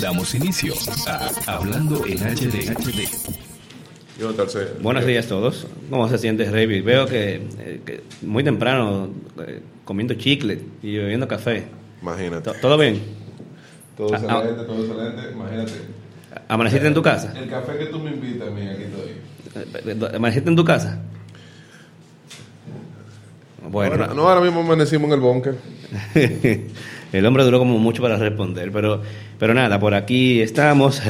Damos inicio a Hablando en HD. Buenos días a todos. ¿Cómo se siente, Rey? Veo que, eh, muy temprano eh, comiendo chicle y bebiendo café. Imagínate. ¿Todo bien? Todo ah, ah. excelente, todo excelente. Imagínate. ¿Amaneciste en tu casa? El café que tú me invitas, mira, aquí estoy. Eh, ¿Amaneciste en tu casa? Bueno, no, ahora mismo amanecimos en el búnker. el hombre duró como mucho para responder, pero, pero nada, por aquí estamos,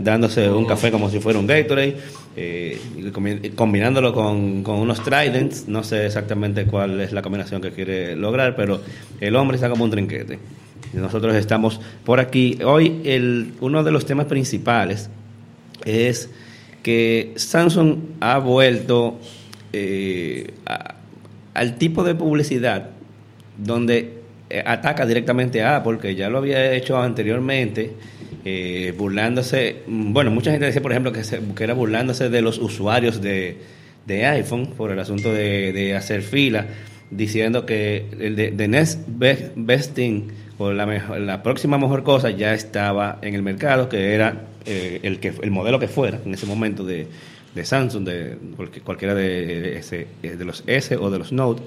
dándose un café como si fuera un Gatorade, eh, combinándolo con, con, unos Tridents, no sé exactamente cuál es la combinación que quiere lograr, pero el hombre está como un trinquete. Nosotros estamos por aquí. Hoy el, uno de los temas principales es que Samsung ha vuelto eh, al tipo de publicidad donde eh, ataca directamente a Apple, que ya lo había hecho anteriormente, eh, burlándose, mm, bueno, mucha gente decía, por ejemplo, que, que era burlándose de los usuarios de, de iPhone por el asunto de, de, hacer fila, diciendo que el de, Next Best, Thing o la, mejor, la próxima mejor cosa ya estaba en el mercado, que era eh, el, que, el modelo que fuera en ese momento de, de Samsung, de cualquiera de, ese, de los S o de los Note.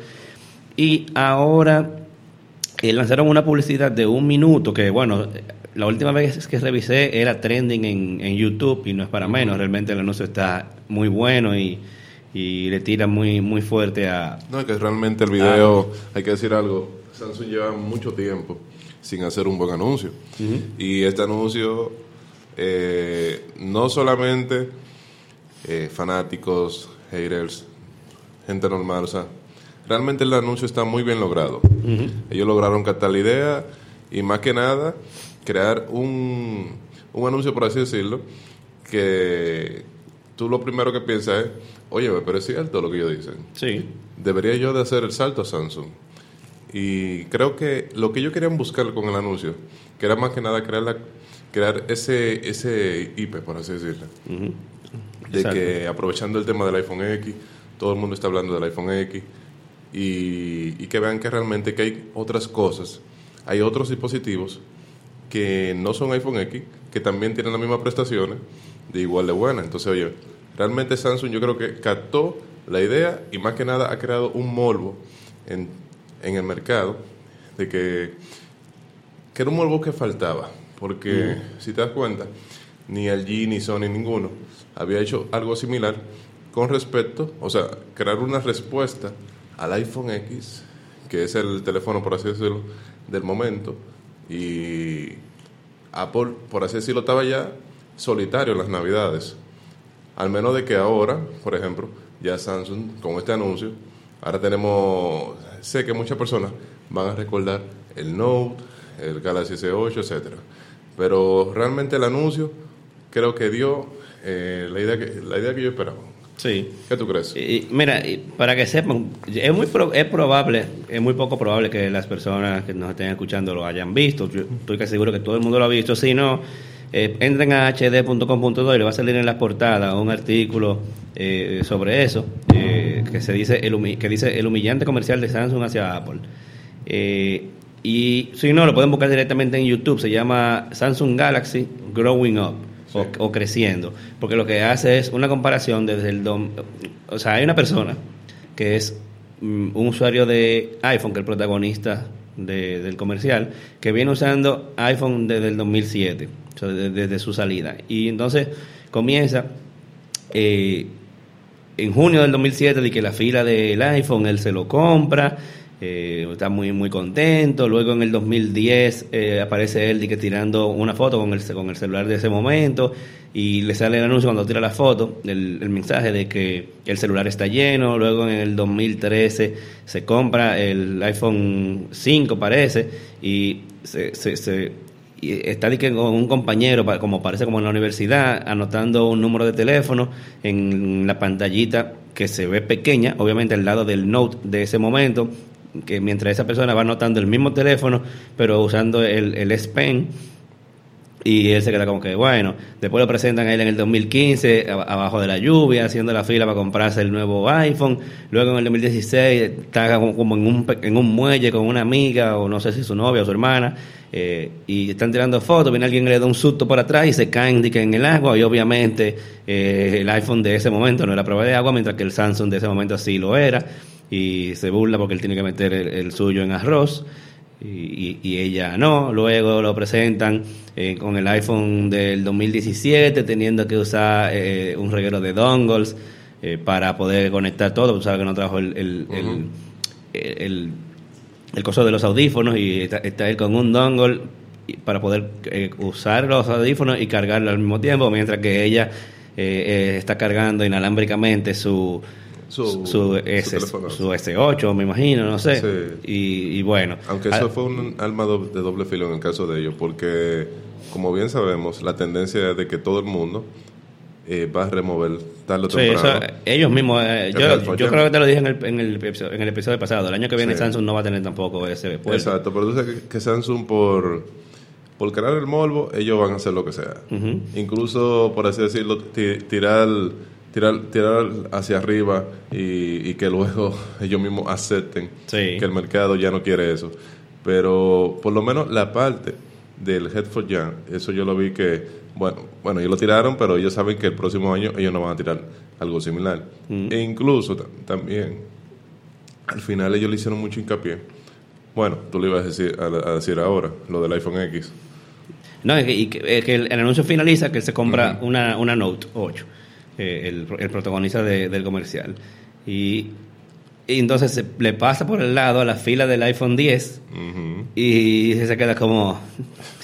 Y ahora eh, lanzaron una publicidad de un minuto que, bueno, la última vez que revisé era trending en, en YouTube y no es para menos. Realmente el anuncio está muy bueno y, y le tira muy, muy fuerte a... No, es que realmente el video, hay que decir algo, Samsung lleva mucho tiempo sin hacer un buen anuncio. Y este anuncio eh, no solamente eh, fanáticos, haters, gente normal, o sea, realmente el anuncio está muy bien logrado. Ellos lograron captar la idea y más que nada crear un, un anuncio, por así decirlo, que tú lo primero que piensas es, oye, pero es cierto lo que ellos dicen. Sí. Debería yo de hacer el salto a Samsung. Y creo que lo que ellos querían buscar con el anuncio, que era más que nada crear, la, crear ese, ese IP, por así decirlo. De que aprovechando el tema del iPhone X, todo el mundo está hablando del iPhone X, y, que vean que realmente que hay otras cosas, hay otros dispositivos que no son iPhone X, que también tienen las mismas prestaciones de igual de buena. Entonces, oye, realmente Samsung yo creo que captó la idea y más que nada ha creado un morbo en, en el mercado de que, que era un morbo que faltaba. Porque mm. si te das cuenta, ni LG ni Sony ninguno había hecho algo similar con respecto, o sea, crear una respuesta al iPhone X, que es el teléfono, por así decirlo, del momento, y Apple, por así decirlo, estaba ya solitario en las navidades. Al menos de que ahora, por ejemplo, ya Samsung, con este anuncio, ahora tenemos, sé que muchas personas van a recordar el Note, el Galaxy S8, etcétera. Pero realmente el anuncio creo que dio eh, la, idea que, la idea que yo esperaba. Sí. ¿Qué tú crees? Y, mira, para que sepan, es muy es probable, es muy poco probable que las personas que nos estén escuchando lo hayan visto. Yo estoy casi seguro que todo el mundo lo ha visto. Si no, eh, entren a hd.com.do y le va a salir en las portadas un artículo eh, sobre eso eh, que se dice el que dice el humillante comercial de Samsung hacia Apple. y si no, lo pueden buscar directamente en YouTube. Se llama Samsung Galaxy Growing Up o, creciendo. Porque lo que hace es una comparación desde el... o sea, hay una persona que es mm, un usuario de iPhone, que es el protagonista del comercial, que viene usando iPhone desde el 2007, o sea, desde, su salida. Y entonces comienza... Eh, en junio del 2007 de que la fila del iPhone él se lo compra eh, está muy muy contento. Luego en el 2010 eh, aparece él tirando una foto con el, con el celular de ese momento y le sale el anuncio cuando tira la foto, el, mensaje de que el celular está lleno. Luego en el 2013 se compra el iPhone 5 parece y se, se, está con un compañero, como parece como en la universidad, anotando un número de teléfono en la pantallita que se ve pequeña, obviamente al lado del note de ese momento, que mientras esa persona va anotando el mismo teléfono, pero usando el, el S Pen, Y él se queda como que, bueno, después lo presentan a él en el 2015, abajo de la lluvia, haciendo la fila para comprarse el nuevo iPhone. Luego en el 2016 está como en un, en un muelle con una amiga, o no sé si su novia o su hermana, eh, y están tirando fotos, viene alguien que le da un susto por atrás y se caen en el agua, y obviamente eh, el iPhone de ese momento no era prueba de agua, mientras que el Samsung de ese momento sí lo era, y se burla porque él tiene que meter el suyo en arroz y, ella no. Luego lo presentan eh, con el iPhone del 2017, teniendo que usar eh, un reguero de dongles eh, para poder conectar todo. Sabes que no trajo el, el, el, coso de los audífonos y está, está él con un dongle para poder usar los audífonos y cargarlo al mismo tiempo, mientras que ella está cargando inalámbricamente su su, su, S, su, S8, me imagino, no sé. Y, bueno. Aunque eso fue un alma de doble filo en el caso de ellos, porque, como bien sabemos, la tendencia es de que todo el mundo eh, va a remover tal o temprano. ellos mismos. Eh, yo, yo creo que te lo dije en el, en, el, en el episodio pasado. El año que viene Samsung no va a tener tampoco ese puerto. Exacto, pero tú sabes que, Samsung por por crear el morbo, ellos van a hacer lo que sea. Incluso, por así decirlo, tirar tirar, tirar hacia arriba y, que luego ellos mismos acepten que el mercado ya no quiere eso. Pero por lo menos la parte del Headphone Jam, eso yo lo vi que, bueno, bueno, ellos lo tiraron, pero ellos saben que el próximo año ellos no van a tirar algo similar. Mm. E incluso también, al final ellos le hicieron mucho hincapié. Bueno, tú le ibas a decir, a, decir ahora, lo del iPhone X. No, y que, el, anuncio finaliza que se compra una, una Note 8. Eh, el, el, protagonista del comercial. Y, entonces le pasa por el lado a la fila del iPhone 10 y se queda como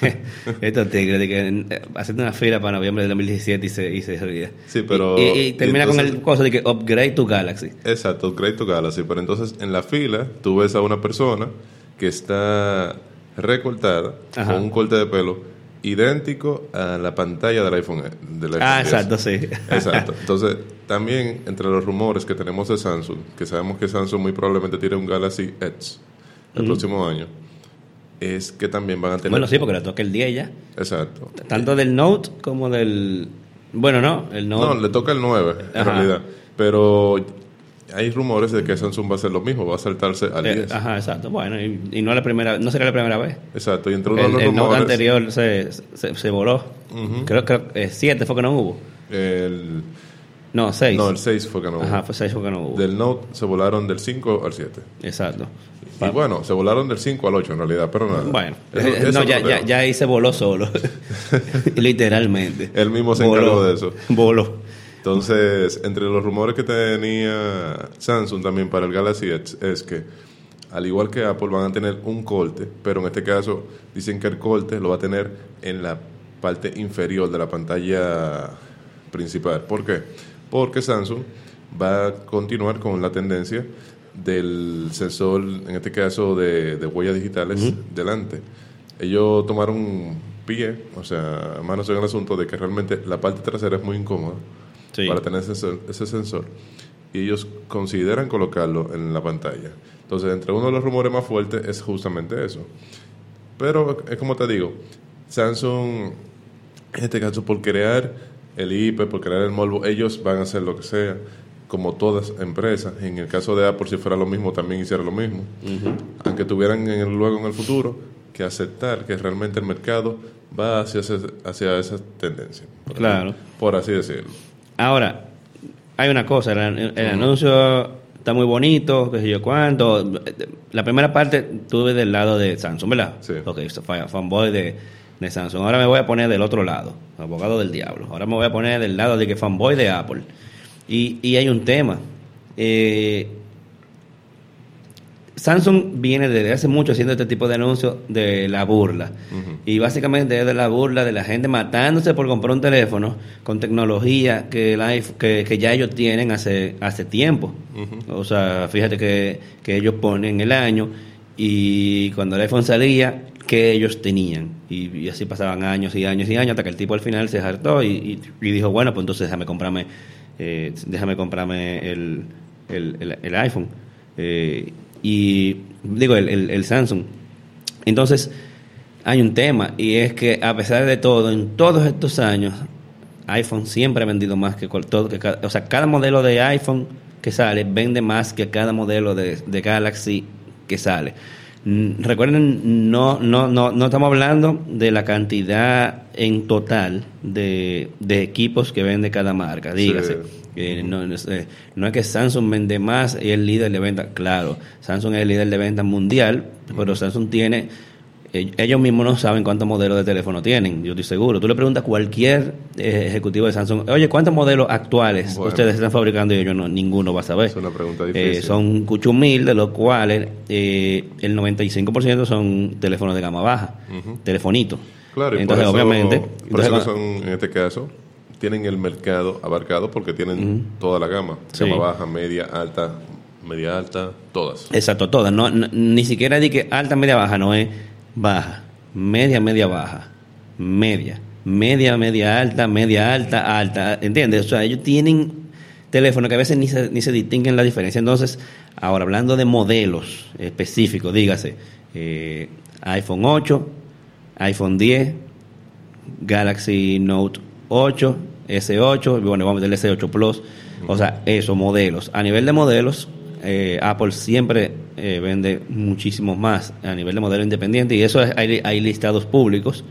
estos tigres de que eh, haciendo una fila para noviembre del 2017 y se, y se ríe. Sí, pero... Y, termina con el cosa de que upgrade to Galaxy. Exacto, upgrade to Galaxy. Pero entonces en la fila tú ves a una persona que está recortada con un corte de pelo idéntico a la pantalla del iPhone. Del iPhone ah, exacto, sí. Exacto. Entonces, también entre los rumores que tenemos de Samsung, que sabemos que Samsung muy probablemente tiene un Galaxy Edge el próximo año, es que también van a tener... Bueno, sí, porque le toca el 10 ya. Exacto. Tanto del Note como del... Bueno, no, el Note... No, le toca el 9, en realidad. Pero hay rumores de que Samsung va a hacer lo mismo, va a saltarse al 10. Eh, ajá, exacto. Bueno, y, no la primera, no sería la primera vez. Exacto, y entre uno de los el rumores... anterior se, se, voló. Creo que 7 fue que no hubo. El... No, 6. No, el 6 fue que no hubo. Ajá, fue 6 fue que no hubo. Del Note se volaron del 5 al 7. Exacto. Y bueno, se volaron del 5 al 8 en realidad, pero nada. Bueno, no, ya, ya, ya, ahí se voló solo. Literalmente. Él mismo se encargó de eso. Voló. Entonces, entre los rumores que tenía Samsung también para el Galaxy Edge es que, al igual que Apple, van a tener un corte, pero en este caso dicen que el corte lo va a tener en la parte inferior de la pantalla principal. ¿Por qué? Porque Samsung va a continuar con la tendencia del sensor, en este caso de, huellas digitales, delante. Ellos tomaron pie, o sea, manos en el asunto de que realmente la parte trasera es muy incómoda para tener ese, sensor. Y ellos consideran colocarlo en la pantalla. Entonces, entre uno de los rumores más fuertes es justamente eso. Pero es como te digo, Samsung, en este caso, por crear el IP, por crear el morbo, ellos van a hacer lo que sea, como todas empresas. En el caso de Apple, si fuera lo mismo, también hiciera lo mismo. Aunque tuvieran en el, luego en el futuro que aceptar que realmente el mercado va hacia, hacia esa tendencia. claro. por así decirlo. Ahora, hay una cosa, el, anuncio está muy bonito, qué sé yo cuánto. La primera parte tuve del lado de Samsung, ¿verdad? Sí. Ok, fanboy de, de Samsung. Ahora me voy a poner del otro lado, abogado del diablo. Ahora me voy a poner del lado de que fanboy de Apple. Y, y hay un tema. Eh, Samsung viene desde hace mucho haciendo este tipo de anuncios de la burla. Y básicamente es de la burla de la gente matándose por comprar un teléfono con tecnología que, que, ya ellos tienen hace, hace tiempo. O sea, fíjate que, ellos ponen el año y cuando el iPhone salía, que ellos tenían. Y, así pasaban años y años y años hasta que el tipo al final se hartó y, dijo, bueno, pues entonces déjame comprarme, eh, déjame comprarme el, el, iPhone. Eh, y digo, el, el, Samsung. Entonces, hay un tema y es que a pesar de todo, en todos estos años, iPhone siempre ha vendido más que todo, que o sea, cada modelo de iPhone que sale vende más que cada modelo de, de Galaxy que sale. Recuerden, no, no, no, no estamos hablando de la cantidad en total de, de equipos que vende cada marca, dígase. Eh, no, no, es que Samsung vende más y es el líder de venta, claro, Samsung es el líder de venta mundial, pero Samsung tiene ellos mismos no saben cuántos modelos de teléfono tienen, yo estoy seguro. Tú le preguntas a cualquier eh, ejecutivo de Samsung, oye, ¿cuántos modelos actuales ustedes están fabricando? Y ellos no, ninguno va a saber. Es una pregunta eh, difícil. son cuchumil, de los cuales eh, el 95% son teléfonos de gama baja, telefonitos. Claro, y entonces, obviamente. Por eso son, en este caso, tienen el mercado abarcado porque tienen toda la gama: gama baja, media, alta, media alta, todas. Exacto, todas. No, ni siquiera di que alta, media, baja, no es baja, media, media baja, media, media, media alta, media alta, alta, ¿entiendes? O sea, ellos tienen teléfonos que a veces ni se, ni se distinguen la diferencia. Entonces, ahora hablando de modelos específicos, dígase, eh, iPhone 8, iPhone 10, Galaxy Note 8, S8, bueno, vamos del S8 Plus, o sea, esos modelos. A nivel de modelos, eh, Apple siempre eh, vende muchísimos más a nivel de modelo independiente y eso hay, hay, listados públicos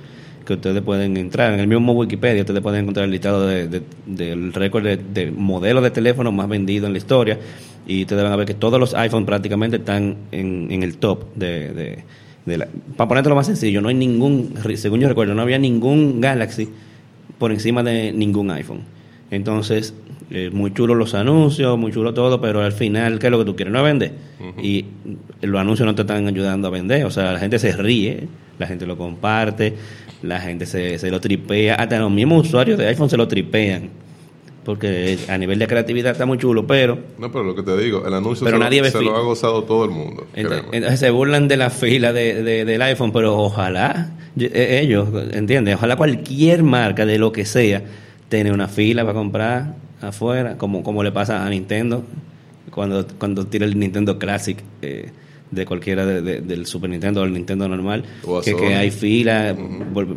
que ustedes pueden entrar. En el mismo Wikipedia ustedes pueden encontrar el listado de, del récord de, modelos de teléfono más vendidos en la historia y ustedes van a ver que todos los iPhones prácticamente están en, el top de, de, la, para ponértelo más sencillo, no hay ningún, según yo recuerdo, no había ningún Galaxy por encima de ningún iPhone. Entonces, eh, muy chulo los anuncios, muy chulo todo, pero al final, ¿qué es lo que tú quieres? No vender. Y los anuncios no te están ayudando a vender. O sea, la gente se ríe, la gente lo comparte, la gente se, se lo tripea. Hasta los mismos usuarios de iPhone se lo tripean. Porque a nivel de creatividad está muy chulo, pero... No, pero lo que te digo, el anuncio se, lo, ha gozado todo el mundo. Entonces, se burlan de la fila de, del iPhone, pero ojalá e, ellos, ¿entiendes? Ojalá cualquier marca de lo que sea tiene una fila para comprar afuera, como, como le pasa a Nintendo cuando, cuando tira el Nintendo Classic eh, de cualquiera del Super Nintendo o el Nintendo normal, que, que, hay fila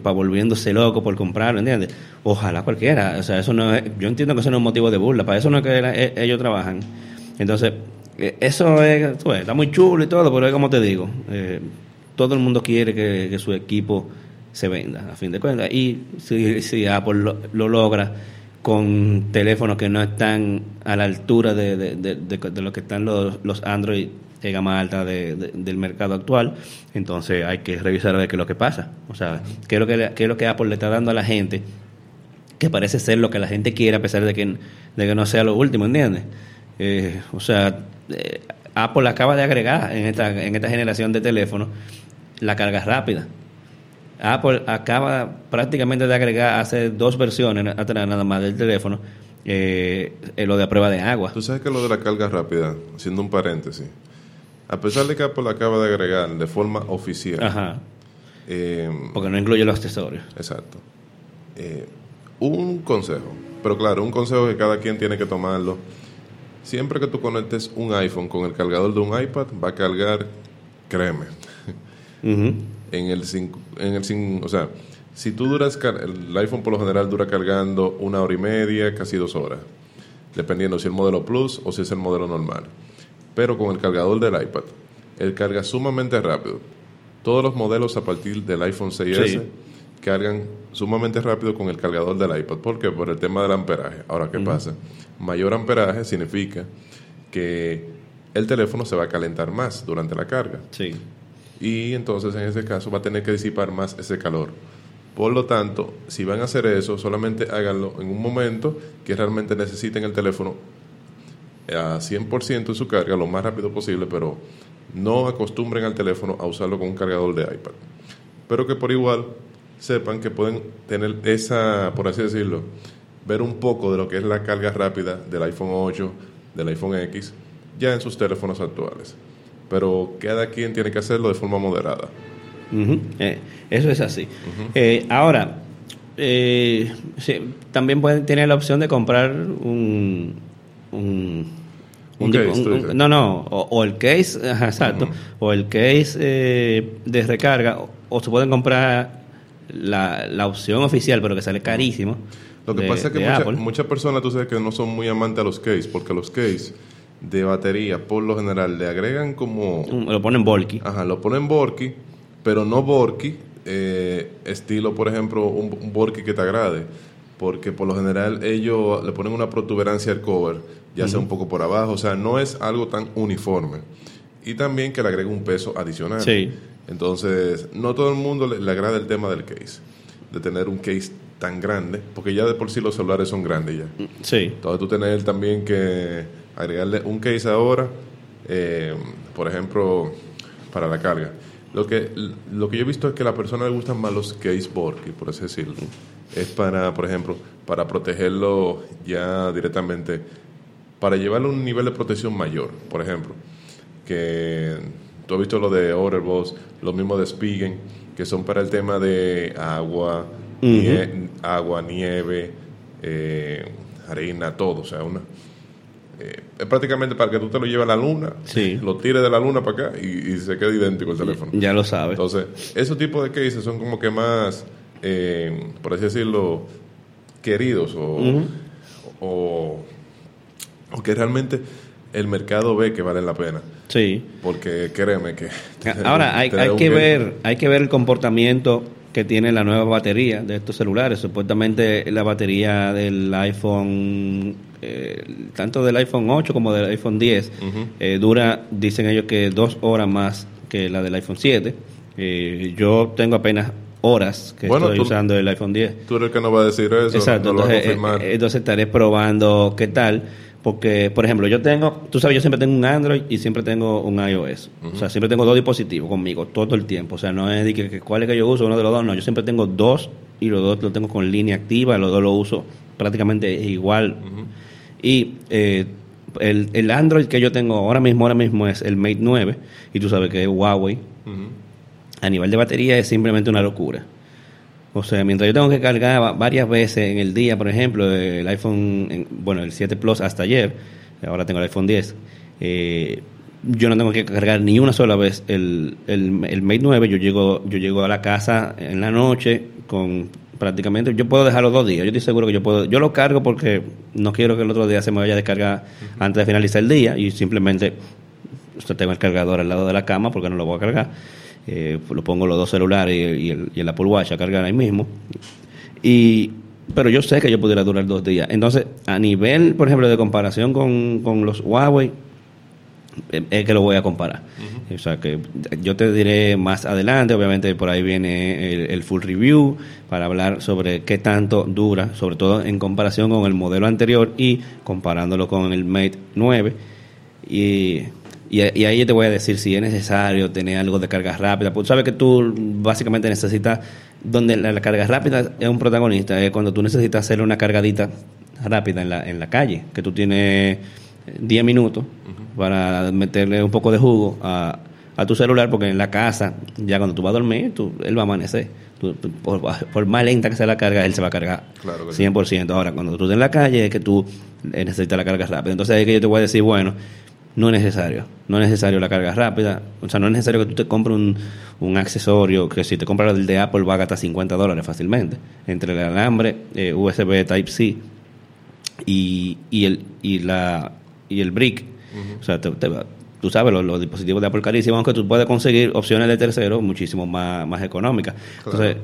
para volviéndose loco por comprarlo, ¿entiendes? Ojalá cualquiera, o sea, eso no es, yo entiendo que eso no es motivo de burla, para eso no es que e, ellos trabajan. Entonces, eh, eso es, está muy chulo y todo, pero es como te digo, eh, todo el mundo quiere que, su equipo se venda, a fin de cuentas, y si, si Apple lo logra con teléfonos que no están a la altura de, de, lo que están los, los Android de gama alta del mercado actual, entonces hay que revisar a ver qué es lo que pasa. O sea, qué es lo que, qué es lo que Apple le está dando a la gente, que parece ser lo que la gente quiere a pesar de que, de que no sea lo último, ¿entiendes? Eh, o sea, eh, Apple acaba de agregar en esta, en esta generación de teléfonos la carga rápida. Apple acaba prácticamente de agregar hace dos versiones atrás nada más del teléfono eh, lo de prueba de agua. Tú sabes que lo de la carga rápida, haciendo un paréntesis, a pesar de que Apple acaba de agregar de forma oficial, eh, porque no incluye los accesorios. Exacto. Eh, un consejo, pero claro, un consejo que cada quien tiene que tomarlo. Siempre que tú conectes un iPhone con el cargador de un iPad, va a cargar, créeme en el, en el o sea, si tú duras, el iPhone por lo general dura cargando una hora y media, casi dos horas, dependiendo si es el modelo Plus o si es el modelo normal. Pero con el cargador del iPad, él carga sumamente rápido. Todos los modelos a partir del iPhone 6S cargan sumamente rápido con el cargador del iPad. ¿Por qué? Por el tema del amperaje. Ahora, ¿qué pasa? Mayor amperaje significa que el teléfono se va a calentar más durante la carga. Sí y entonces en ese caso va a tener que disipar más ese calor. Por lo tanto, si van a hacer eso, solamente háganlo en un momento que realmente necesiten el teléfono a 100% en su carga lo más rápido posible, pero no acostumbren al teléfono a usarlo con un cargador de iPad. Pero que por igual sepan que pueden tener esa, por así decirlo, ver un poco de lo que es la carga rápida del iPhone 8, del iPhone X, ya en sus teléfonos actuales pero cada quien tiene que hacerlo de forma moderada. Eh, eso es así. Eh, ahora, eh, también pueden tener la opción de comprar un, un, case, un- no, no, o, o el case, ajá, exacto, o el case eh, de recarga, o, o se pueden comprar la, la opción oficial, pero que sale carísimo. Lo que de- pasa es que de mucha- muchas personas, tú sabes que no son muy amantes a los case, porque los case de batería, por lo general, le agregan como... Lo ponen bulky. Ajá, lo ponen Borky, pero no Borky, eh, estilo, por ejemplo, un, un Borky que te agrade. Porque por lo general ellos le ponen una protuberancia al cover, ya sea un poco por abajo, o sea, no es algo tan uniforme. Y también que le agrega un peso adicional. Sí. Entonces, no todo el mundo le, le agrada el tema del case, de tener un case tan grande, porque ya de por sí los celulares son grandes ya. Sí. Entonces tú tener también que agregarle un case ahora, eh, por ejemplo, para la carga. Lo que, lo que yo he visto es que a la persona le gustan más los case Borky, por así decirlo. Es para, por ejemplo, para protegerlo ya directamente, para llevarlo a un nivel de protección mayor, por ejemplo. Que tú has visto lo de Overboss, lo mismo de Spigen, que son para el tema de agua, nie- agua, nieve, eh, harina, todo. O sea, una, eh, es prácticamente para que tú te lo lleves a la luna, Sí. lo tires de la luna para acá y, y se quede idéntico el teléfono. Ya lo sabes. Entonces, esos tipos de cases son como que más, eh, por así decirlo, queridos o, o, o que realmente el mercado ve que valen la pena. Sí. Porque créeme que... Ahora hay, hay que ver hay que ver el comportamiento que tiene la nueva batería de estos celulares. Supuestamente la batería del iPhone, eh, tanto del iPhone 8 como del iPhone 10, eh, dura, dicen ellos que dos horas más que la del iPhone 7. Eh, yo tengo apenas horas que Bueno, estoy tú- usando el iPhone 10. Tú eres el que no va a decir eso, Exacto, no entonces, eh, entonces estaré probando qué tal, porque, por ejemplo, yo tengo, tú sabes, yo siempre tengo un Android y siempre tengo un iOS. O sea, siempre tengo dos dispositivos conmigo todo el tiempo. O sea, no es de que, que cuál es que yo uso, uno de los dos, no. Yo siempre tengo dos y los dos los tengo con línea activa, los dos los uso prácticamente igual. Y eh, el, el Android que yo tengo ahora mismo, ahora mismo es el Mate 9, y tú sabes que es Huawei. A nivel de batería es simplemente una locura. O sea, mientras yo tengo que cargar va- varias veces en el día, por ejemplo, el iPhone, en- bueno, el 7 Plus hasta ayer, ahora tengo el iPhone 10, eh, yo no tengo que cargar ni una sola vez el, el, el Mate 9, yo llego, yo llego a la casa en la noche con prácticamente, yo puedo dejarlo dos días, yo estoy seguro que yo puedo, yo lo cargo porque no quiero que el otro día se me vaya a descargar antes de finalizar el día y simplemente yo tengo el cargador al lado de la cama porque no lo voy a cargar. Eh, lo pongo los dos celulares y, y el, y el Apple Watch a cargar ahí mismo. Y, pero yo sé que yo pudiera durar dos días. Entonces, a nivel, por ejemplo, de comparación con, con los Huawei, es que lo voy a comparar. O sea, que yo te diré más adelante, obviamente por ahí viene el, el full review para hablar sobre qué tanto dura, sobre todo en comparación con el modelo anterior y comparándolo con el Mate 9. Y, y, y ahí yo te voy a decir si es necesario tener algo de carga rápida. Pues sabes que tú básicamente necesitas, donde la, la carga rápida es un protagonista, es cuando tú necesitas hacer una cargadita rápida en la, en la calle, que tú tienes 10 minutos para meterle un poco de jugo a, a tu celular, porque en la casa, ya cuando tú vas a dormir, tú, él va a amanecer. Tú- por, por más lenta que sea la carga, él se va a cargar Claro que sí. 100%. Ahora, cuando tú estás en la calle, es que tú eh, necesitas la carga rápida. Entonces, ahí es que yo te voy a decir, bueno, no es necesario. No es necesario la carga rápida. O sea, no es necesario que tú te compres un, un accesorio que si te compras el de Apple va a gastar 50 dólares fácilmente. Entre el alambre, eh, USB Type-C y, y, el, y, la, y el brick. O sea, te- te tú sabes, los, los dispositivos de Apple carísimos, aunque tú puedes conseguir opciones de tercero muchísimo más, más económicas. Entonces,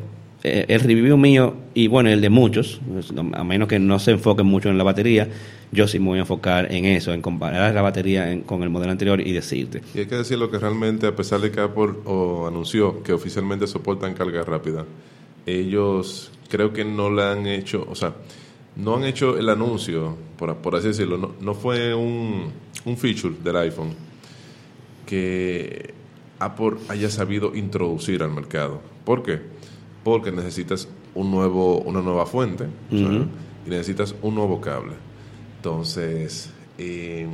eh, el review mío y bueno, el de muchos, pues, a menos que no se enfoquen mucho en la batería, yo sí me voy a enfocar en eso, en comparar la batería en- con el modelo anterior y decirte. Y hay que decirlo que realmente, a pesar de que Apple anunció que oficialmente soportan carga rápida, ellos creo que no la han hecho, o sea, no han hecho el anuncio, por, por así decirlo, no, no fue un, un feature del iPhone que Apple haya sabido introducir al mercado. ¿Por qué? Porque necesitas un nuevo, una nueva fuente y necesitas un nuevo cable. Entonces, eh,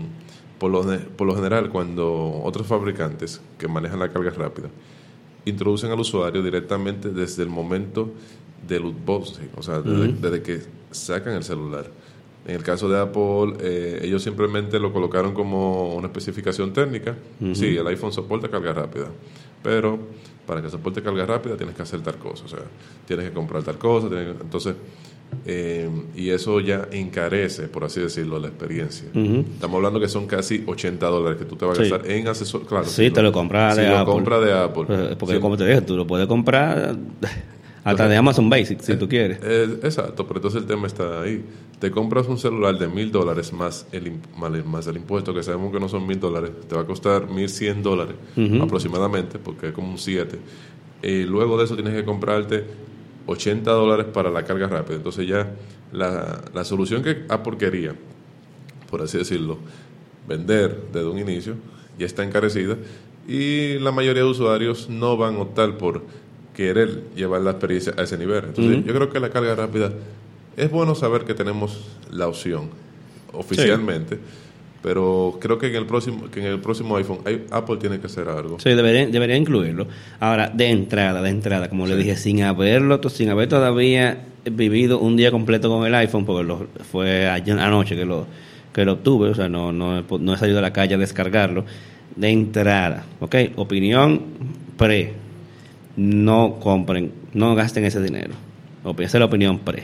por, lo, por lo general, cuando otros fabricantes que manejan la carga rápida introducen al usuario directamente desde el momento del unboxing, o sea, desde, desde que sacan el celular, En el caso de Apple, eh, ellos simplemente lo colocaron como una especificación técnica. Sí, el iPhone soporta carga rápida, pero para que soporte carga rápida tienes que hacer tal cosa, o sea, tienes que comprar tal cosa, entonces, eh, y eso ya encarece, por así decirlo, la experiencia. Estamos hablando que son casi 80 dólares que tú te vas a gastar en asesor, claro. Sí, te lo compras de Apple. compra de Apple. Porque como te dije, tú lo puedes comprar hasta de Amazon Basic, si tú quieres. exacto, pero entonces el tema está ahí. Te compras un celular de mil dólares más el, más el impuesto, que sabemos que no son mil dólares, te va a costar mil cien dólares aproximadamente, porque es como un 7. Y luego de eso tienes que comprarte 80 dólares para la carga rápida. Entonces ya la, la solución que a porquería, por así decirlo, vender desde un inicio, ya está encarecida y la mayoría de usuarios no van a optar por querer llevar la experiencia a ese nivel. Entonces, yo creo que la carga rápida es bueno saber que tenemos la opción oficialmente. Pero creo que en el próximo que en el próximo iPhone Apple tiene que hacer algo. Sí, debería, debería incluirlo. Ahora, de entrada, de entrada, como le dije, sin haberlo, sin haber todavía vivido un día completo con el iPhone, porque lo, fue anoche que lo que lo obtuve, o sea, no, no, no he salido a la calle a descargarlo. De entrada, ¿ok? Opinión pre no compren, no gasten ese dinero. Esa es la opinión pre.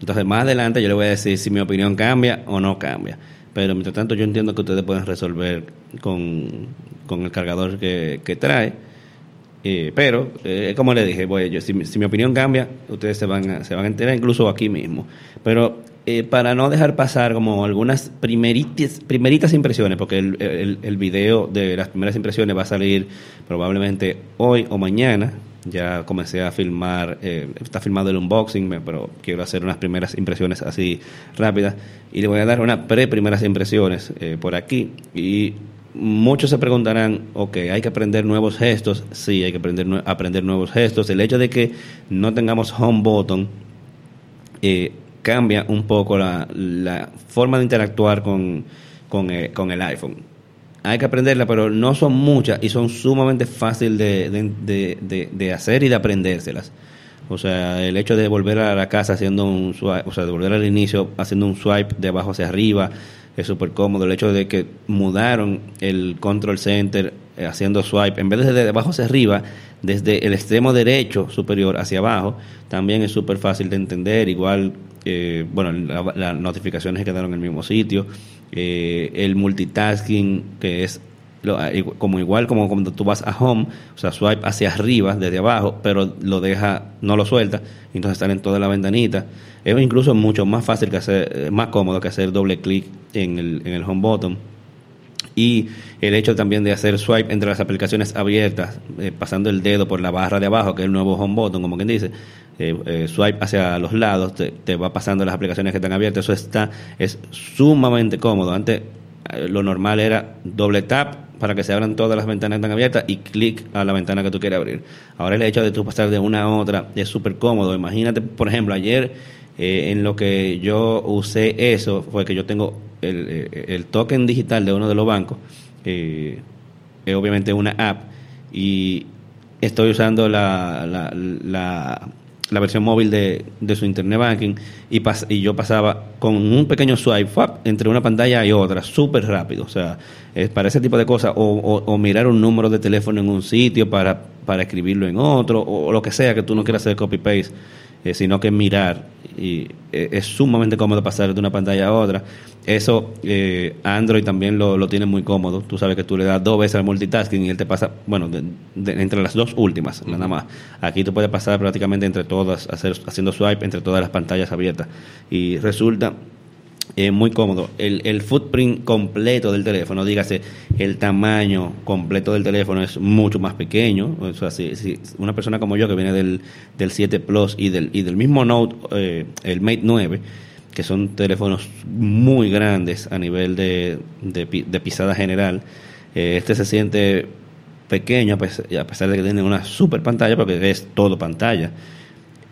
Entonces, más adelante yo le voy a decir si mi opinión cambia o no cambia. Pero mientras tanto, yo entiendo que ustedes pueden resolver con, el cargador que, trae. Eh, pero, eh, como le dije, voy, yo, si, mi opinión cambia, ustedes se van a, se van a enterar incluso aquí mismo. Pero eh, para no dejar pasar como algunas primeritas, primeritas impresiones, porque el, el, video de las primeras impresiones va a salir probablemente hoy o mañana. Ya comencé a filmar, eh, está filmado el unboxing, pero quiero hacer unas primeras impresiones así rápidas. Y le voy a dar unas pre-primeras impresiones eh, por aquí. Y muchos se preguntarán, ok, hay que aprender nuevos gestos. Sí, hay que aprender, aprender nuevos gestos. El hecho de que no tengamos home button eh, cambia un poco la, la forma de interactuar con, con, eh, con, el iPhone. Hay que aprenderla, pero no son muchas y son sumamente fáciles de, de, de, hacer y de aprendérselas. O sea, el hecho de volver a la casa haciendo un swipe, o sea, de volver al inicio haciendo un swipe de abajo hacia arriba, es súper cómodo. El hecho de que mudaron el control center eh, haciendo swipe, en vez de de abajo hacia arriba, desde el extremo derecho superior hacia abajo, también es súper fácil de entender. Igual eh, bueno, las notificaciones quedaron en el mismo sitio, eh, el multitasking, que es ah, como igual como cuando tú vas a home, o sea, swipe hacia arriba, desde abajo, pero lo deja, no lo suelta, entonces están en toda la ventanita. Es incluso mucho más fácil que hacer, eh, más cómodo que hacer doble clic en el, en el home button. Y el hecho también de hacer swipe entre las aplicaciones abiertas, pasando el dedo por la barra de abajo, que es el nuevo home button, como quien dice, eh, eh, swipe hacia los lados, te, va pasando las aplicaciones que están abiertas, eso está, es sumamente cómodo. Antes eh, lo normal era doble tap para que se abran todas las ventanas que están abiertas y clic a la ventana que tú quieres abrir. Ahora el hecho de tú pasar de una a otra es súper cómodo. Imagínate, por ejemplo, ayer en lo que yo usé eso fue que yo tengo el, el token digital de uno de los bancos, es obviamente una app, y estoy usando la, la la versión móvil de, de su internet banking y, y yo pasaba con un pequeño swipe entre una pantalla y otra, súper rápido. O sea, es para ese tipo de cosas, o, o, mirar un número de teléfono en un sitio para, para escribirlo en otro, o, lo que sea que tú no quieras hacer copy-paste, eh, sino que mirar. Y eh, es sumamente cómodo pasar de una pantalla a otra. Eso eh, Android también lo, lo, tiene muy cómodo. Tú sabes que tú le das dos veces al multitasking y él te pasa, bueno, entre las dos últimas, nada más. Aquí tú puedes pasar prácticamente entre todas, hacer, haciendo swipe entre todas las pantallas abiertas. Y resulta eh, muy cómodo. El, el footprint completo del teléfono, dígase, el tamaño completo del teléfono es mucho más pequeño. O sea, si, una persona como yo que viene del, del 7 Plus y del, y del mismo Note, eh, el Mate 9, que son teléfonos muy grandes a nivel de, de, pisada general. Eh, este se siente pequeño a pesar, de que tiene una super pantalla, porque es todo pantalla.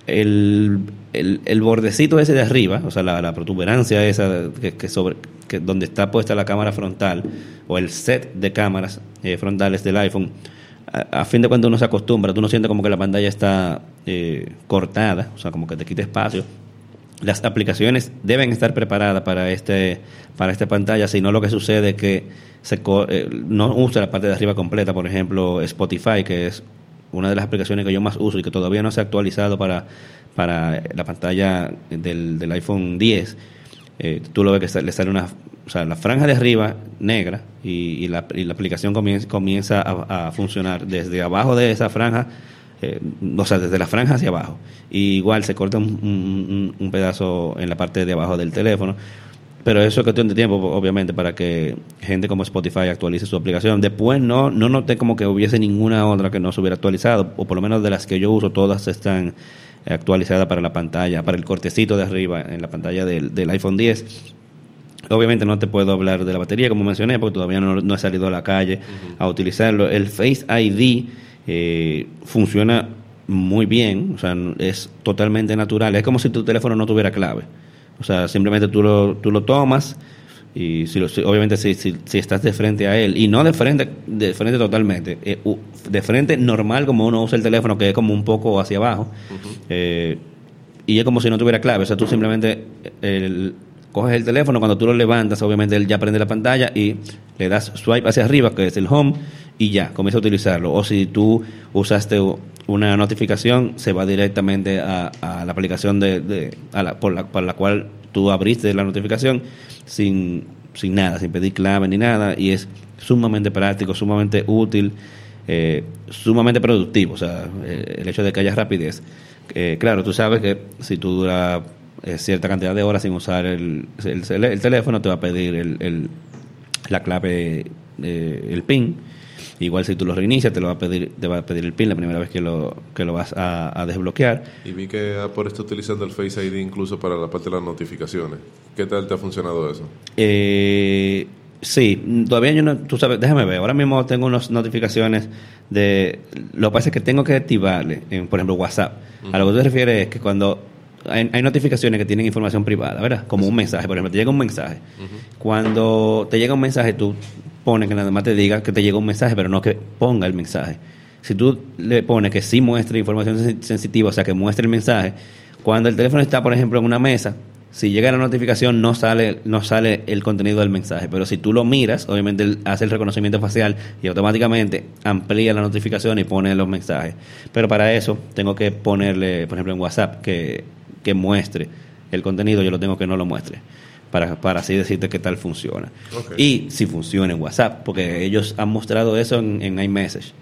El, el, bordecito ese de arriba, o sea, la, protuberancia esa que, sobre, que donde está puesta la cámara frontal, o el set de cámaras eh, frontales del iPhone, a, fin de cuentas uno se acostumbra, tú no sientes como que la pantalla está eh, cortada, o sea, como que te quita espacio. Las aplicaciones deben estar preparadas para este para esta pantalla, si no lo que sucede es que se eh, no usa la parte de arriba completa, por ejemplo, Spotify, que es una de las aplicaciones que yo más uso y que todavía no se ha actualizado para, para la pantalla del, del iPhone 10. Eh, tú lo ves que le sale una, o sea, la franja de arriba negra y, la, y la, aplicación comienza, comienza a, funcionar desde abajo de esa franja eh, o sea, desde la franja hacia abajo. Y igual se corta un, un, pedazo en la parte de abajo del teléfono. Pero eso es cuestión de tiempo, obviamente, para que gente como Spotify actualice su aplicación. Después no, no noté como que hubiese ninguna otra que no se hubiera actualizado, o por lo menos de las que yo uso, todas están actualizadas para la pantalla, para el cortecito de arriba en la pantalla del, del iPhone 10. Obviamente no te puedo hablar de la batería, como mencioné, porque todavía no, no he salido a la calle a utilizarlo. El Face ID eh, funciona muy bien, o sea, es totalmente natural. Es como si tu teléfono no tuviera clave. O sea, simplemente tú lo, tú lo tomas y si, obviamente si, si, estás de frente a él y no de frente de frente totalmente eh, de frente normal como uno usa el teléfono que es como un poco hacia abajo eh, y es como si no tuviera clave o sea tú simplemente el, coges el teléfono cuando tú lo levantas obviamente él ya prende la pantalla y le das swipe hacia arriba que es el home y ya, comienza a utilizarlo. O si tú usaste una notificación, se va directamente a, la aplicación de, a la, por, la, por la cual tú abriste la notificación sin, sin nada, sin pedir clave ni nada, y es sumamente práctico, sumamente útil, eh, sumamente productivo. O sea, eh, el hecho de que haya rapidez. Eh, claro, tú sabes que si tú duras cierta cantidad de horas sin usar el, el, teléfono, te va a pedir el, el la clave, el PIN Igual si tú lo reinicias, te lo va a pedir, te va a pedir el PIN la primera vez que lo, que lo vas a, desbloquear. Y vi que por esto utilizando el Face ID incluso para la parte de las notificaciones. ¿Qué tal te ha funcionado eso? Eh, sí, todavía yo no, tú sabes, déjame ver, ahora mismo tengo unas notificaciones de, lo que pasa es que tengo que activarle, en, por ejemplo, WhatsApp. A lo que tú te refieres es que cuando hay, notificaciones que tienen información privada, ¿verdad? Como un mensaje, por ejemplo, te llega un mensaje. Cuando te llega un mensaje, tú pones que nada más te diga que te llega un mensaje, pero no que ponga el mensaje. Si tú le pones que sí muestre información sensitiva, o sea, que muestre el mensaje, cuando el teléfono está, por ejemplo, en una mesa, si llega la notificación no sale no sale el contenido del mensaje, pero si tú lo miras, obviamente hace el reconocimiento facial y automáticamente amplía la notificación y pone los mensajes. Pero para eso tengo que ponerle, por ejemplo, en WhatsApp que que muestre el contenido, yo lo tengo que no lo muestre. Para, para así decirte qué tal funciona. Y si funciona en WhatsApp, porque ellos han mostrado eso en, en iMessage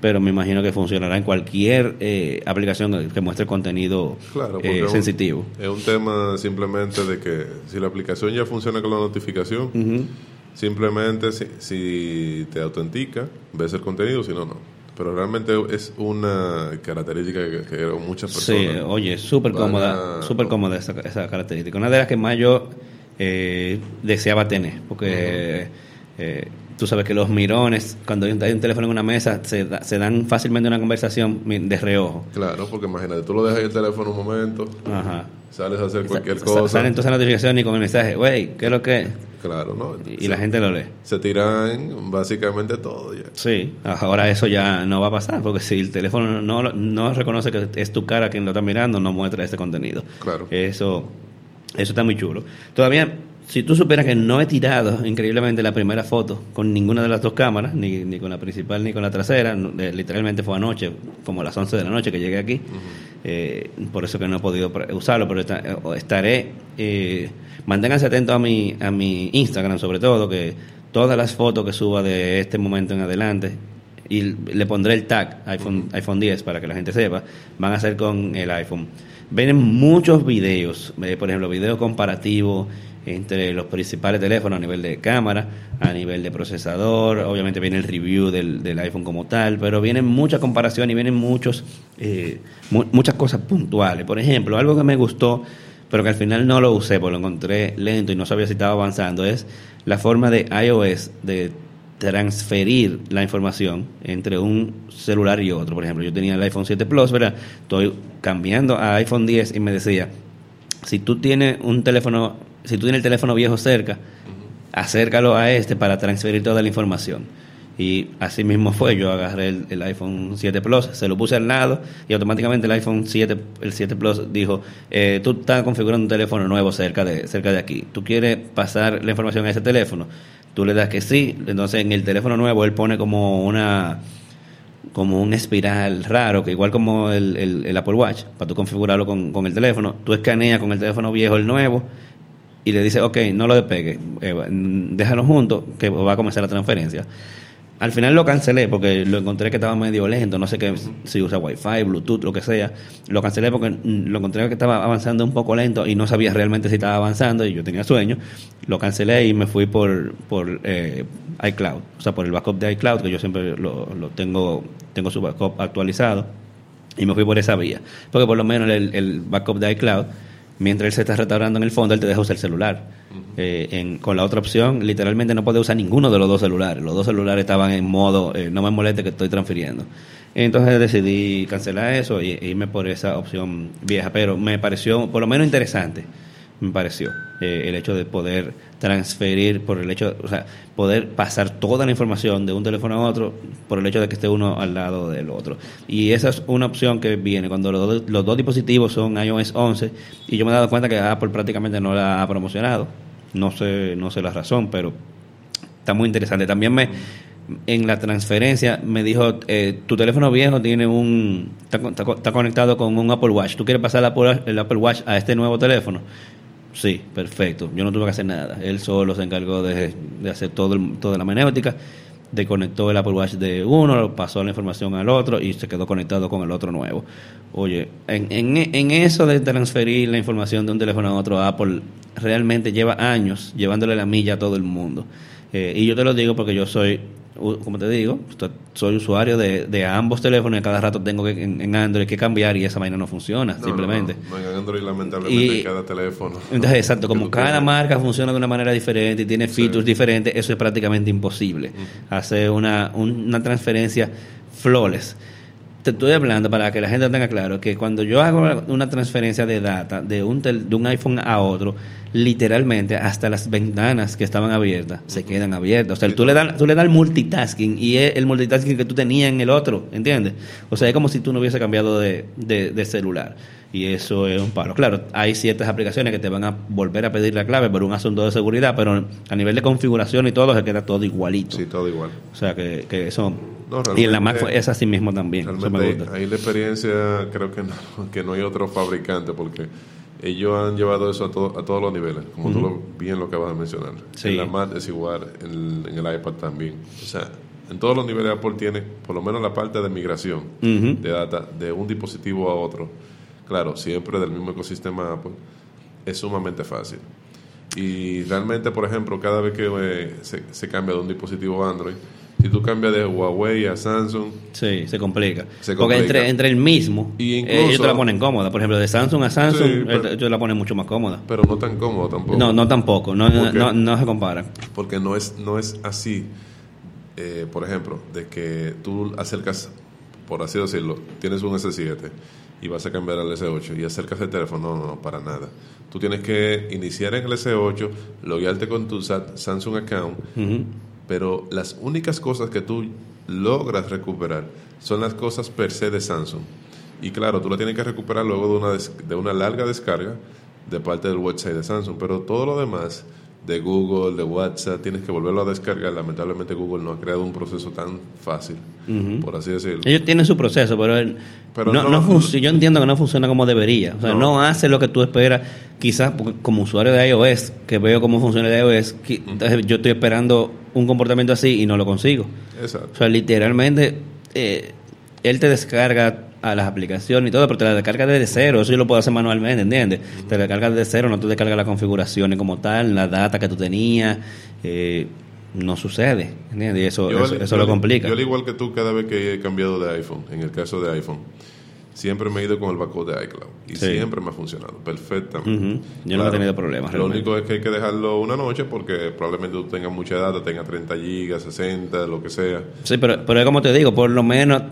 pero me imagino que funcionará en cualquier eh, aplicación que muestre contenido eh, sensitivo. Es un tema simplemente de que si la aplicación ya funciona con la notificación, simplemente si, si, te autentica, ves el contenido, si no, no pero realmente es una característica que, muchas personas. Sí, oye, súper cómoda, súper cómoda esa, esa, característica. Una de las que más yo eh, deseaba tener, porque eh, tú sabes que los mirones, cuando hay un, teléfono en una mesa, se, se, dan fácilmente una conversación de reojo. Claro, porque imagínate, tú lo dejas el teléfono un momento, sales a hacer cualquier cosa. Sale entonces la notificación y con el mensaje, wey, ¿qué es lo que Claro, ¿no? Y, la gente lo lee. Se tiran básicamente todo ya. Sí, ahora eso ya no va a pasar, porque si el teléfono no, no reconoce que es tu cara quien lo está mirando, no muestra este contenido. Claro. Eso, eso está muy chulo. Todavía, si tú supieras que no he tirado increíblemente la primera foto con ninguna de las dos cámaras, ni, ni con la principal ni con la trasera, literalmente fue anoche, como a las 11 de la noche que llegué aquí, eh, por eso que no he podido usarlo, pero estaré... Eh, Manténganse atentos a mi, a mi Instagram, sobre todo, que todas las fotos que suba de este momento en adelante, y le pondré el tag iPhone, iPhone 10 para que la gente sepa, van a ser con el iPhone. Ven muchos videos, eh, por ejemplo, videos comparativos entre los principales teléfonos a nivel de cámara, a nivel de procesador, obviamente viene el review del, iPhone como tal, pero vienen mucha comparación y vienen muchos, eh, muchas cosas puntuales. Por ejemplo, algo que me gustó pero que al final no lo usé porque lo encontré lento y no sabía si estaba avanzando, es la forma de iOS de transferir la información entre un celular y otro. Por ejemplo, yo tenía el iPhone 7 Plus, ¿verdad? Estoy cambiando a iPhone 10 y me decía, si tú tienes un teléfono, si tú tienes el teléfono viejo cerca, acércalo a este para transferir toda la información. Y así mismo fue, yo agarré el, el iPhone 7 Plus, se lo puse al lado y automáticamente el iPhone 7, el 7 Plus dijo, eh, tú estás configurando un teléfono nuevo cerca de, cerca de aquí, tú quieres pasar la información a ese teléfono, tú le das que sí, entonces en el teléfono nuevo él pone como una como un espiral raro, que igual como el, el, Apple Watch, para tú configurarlo con, con el teléfono, tú escaneas con el teléfono viejo el nuevo y le dices, ok, no lo despegue, eh, déjalo juntos, que va a comenzar la transferencia. Al final lo cancelé porque lo encontré que estaba medio lento, no sé qué, si usa Wi-Fi, Bluetooth, lo que sea. Lo cancelé porque lo encontré que estaba avanzando un poco lento y no sabía realmente si estaba avanzando y yo tenía sueño. Lo cancelé y me fui por, por eh, iCloud, o sea, por el backup de iCloud, que yo siempre lo, lo tengo, tengo su backup actualizado y me fui por esa vía. Porque por lo menos el backup de iCloud, mientras él se está restaurando en el fondo, él te deja usar el celular. Eh, en, con la otra opción, literalmente no puede usar ninguno de los dos celulares. Los dos celulares estaban en modo, eh, no me moleste que estoy transfiriendo. Entonces decidí cancelar eso y e irme por esa opción vieja, pero me pareció por lo menos interesante, me pareció eh, el hecho de poder transferir por el hecho, o sea, poder pasar toda la información de un teléfono a otro por el hecho de que esté uno al lado del otro. Y esa es una opción que viene cuando los, dos- los dos dispositivos son iOS 11 y yo me he dado cuenta que Apple prácticamente no la ha promocionado. No sé, no sé la razón, pero está muy interesante. También me en la transferencia me dijo, eh, tu teléfono viejo tiene un está, está está conectado con un Apple Watch. ¿Tú quieres pasar el Apple, el Apple Watch a este nuevo teléfono? Sí, perfecto. Yo no tuve que hacer nada. Él solo se encargó de, de hacer todo el- toda la manéutica, desconectó el Apple Watch de uno, pasó la información al otro y se quedó conectado con el otro nuevo. Oye, en, en, en eso de transferir la información de un teléfono a otro, Apple realmente lleva años llevándole la milla a todo el mundo. Eh, y yo te lo digo porque yo soy, como te digo, soy usuario de, de ambos teléfonos y cada rato tengo que en, en Android que cambiar y esa vaina no funciona, No, simplemente. No, no, en Android lamentablemente Y- cada teléfono. Entonces, exacto, como cada tienes. marca funciona de una manera diferente y tiene Sí. features diferentes, eso es prácticamente imposible. Hacer una, un- una transferencia flawless. Te estoy hablando para que la gente tenga claro que cuando yo hago una transferencia de data de un, tel- de un iPhone a otro, literalmente hasta las ventanas que estaban abiertas se quedan abiertas. O sea, tú le, das, tú le das el multitasking y es el multitasking que tú tenías en el otro, ¿entiendes? O sea, es como si tú no hubiese cambiado de, de- de celular. Y eso es un palo. Claro, hay ciertas aplicaciones que te van a volver a pedir la clave por un asunto de seguridad, pero a nivel de configuración y todo se queda todo igualito. Sí, todo igual. O sea, que, que eso... No, y en la Mac es así mismo también. Eso me Realmente gusta. ahí la experiencia creo que no, que no hay otro fabricante porque ellos han llevado eso a, todo- a todos los niveles, como tú lo, bien lo acabas de mencionar. Sí. En la Mac es igual, en, en el iPad también. O sea, en todos los niveles Apple tiene por lo menos la parte de migración de data de un dispositivo a otro. Claro, siempre del mismo ecosistema Apple. Es sumamente fácil. Y realmente, por ejemplo, cada vez que eh, se, se cambia de un dispositivo Android, si tú cambias de Huawei a Samsung, Sí, se complica. Se Porque entre, entre el mismo, Y eh, incluso- ellos te la ponen cómoda. Por ejemplo, de Samsung a Samsung, Sí, pero- ellos te la ponen mucho más cómoda. pero no tan cómodo tampoco. No, no tampoco. No, no, no se compara. Porque no es, no es así, eh, por ejemplo, de que tú acercas, por así decirlo, tienes un S7 y vas a cambiar al S8 y acercas el teléfono, no, no, para nada. Tú tienes que iniciar en el S8, loguearte con tu Sa- Samsung account. Pero las únicas cosas que tú logras recuperar son las cosas per se de Samsung. Y claro, tú la tienes que recuperar luego de una, de una larga descarga de parte del website de Samsung, pero todo lo demás de Google, de WhatsApp, tienes que volverlo a descargar. Lamentablemente Google no ha creado un proceso tan fácil, por así decirlo. Ellos tienen su proceso, pero, no, no- yo entiendo que no funciona como debería. O sea, no, No. hace lo que tú esperas. Quizás como usuario de iOS, que veo cómo funciona el iOS, yo estoy esperando un comportamiento así y no lo consigo. Exacto. O sea, literalmente, eh, él te descarga a las aplicaciones y todo, pero te la descarga desde cero. Eso yo lo puedo hacer manualmente, ¿entiendes? Te la descargas desde cero, no te descarga las configuraciones como tal, la data que tú tenías. eh, no sucede, ¿entiendes? Y eso, Yo eso, al- eso yo lo complica. Yo al igual que tú, cada vez que he cambiado de iPhone, en el caso de iPhone, siempre me he ido con el backup de iCloud. Y Sí. siempre me ha funcionado perfectamente. Yo no he tenido problemas, Lo realmente. único es que hay que dejarlo una noche porque probablemente tú tengas mucha data, tengas 30 gigas, 60, lo que sea. Sí, pero, pero es como te digo, por lo menos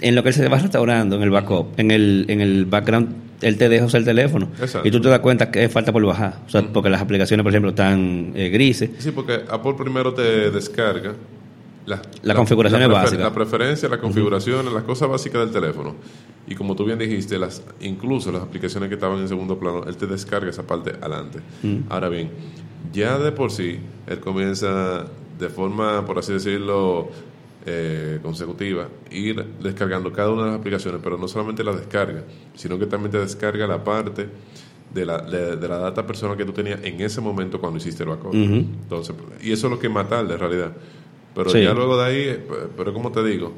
en lo que él se va restaurando, en el backup, en el, en el background, él te deja usar el teléfono. Exacto. Y tú te das cuenta que falta por bajar. O sea, porque las aplicaciones, por ejemplo, están eh, grises. Sí, porque Apple primero te descarga la, La configuración es prefer- básica. La preferencia, la configuración, las cosas básicas del teléfono. Y como tú bien dijiste, las, incluso las aplicaciones que estaban en segundo plano, él te descarga esa parte adelante. Ahora bien, ya de por sí, él comienza de forma, por así decirlo, eh, consecutiva, ir descargando cada una de las aplicaciones, pero no solamente la descarga, sino que también te descarga la parte de la, de, de la data personal que tú tenías en ese momento cuando hiciste el backup. Entonces, y eso es lo que es matar en realidad. Pero Sí. ya luego de ahí, eh, pero como te digo,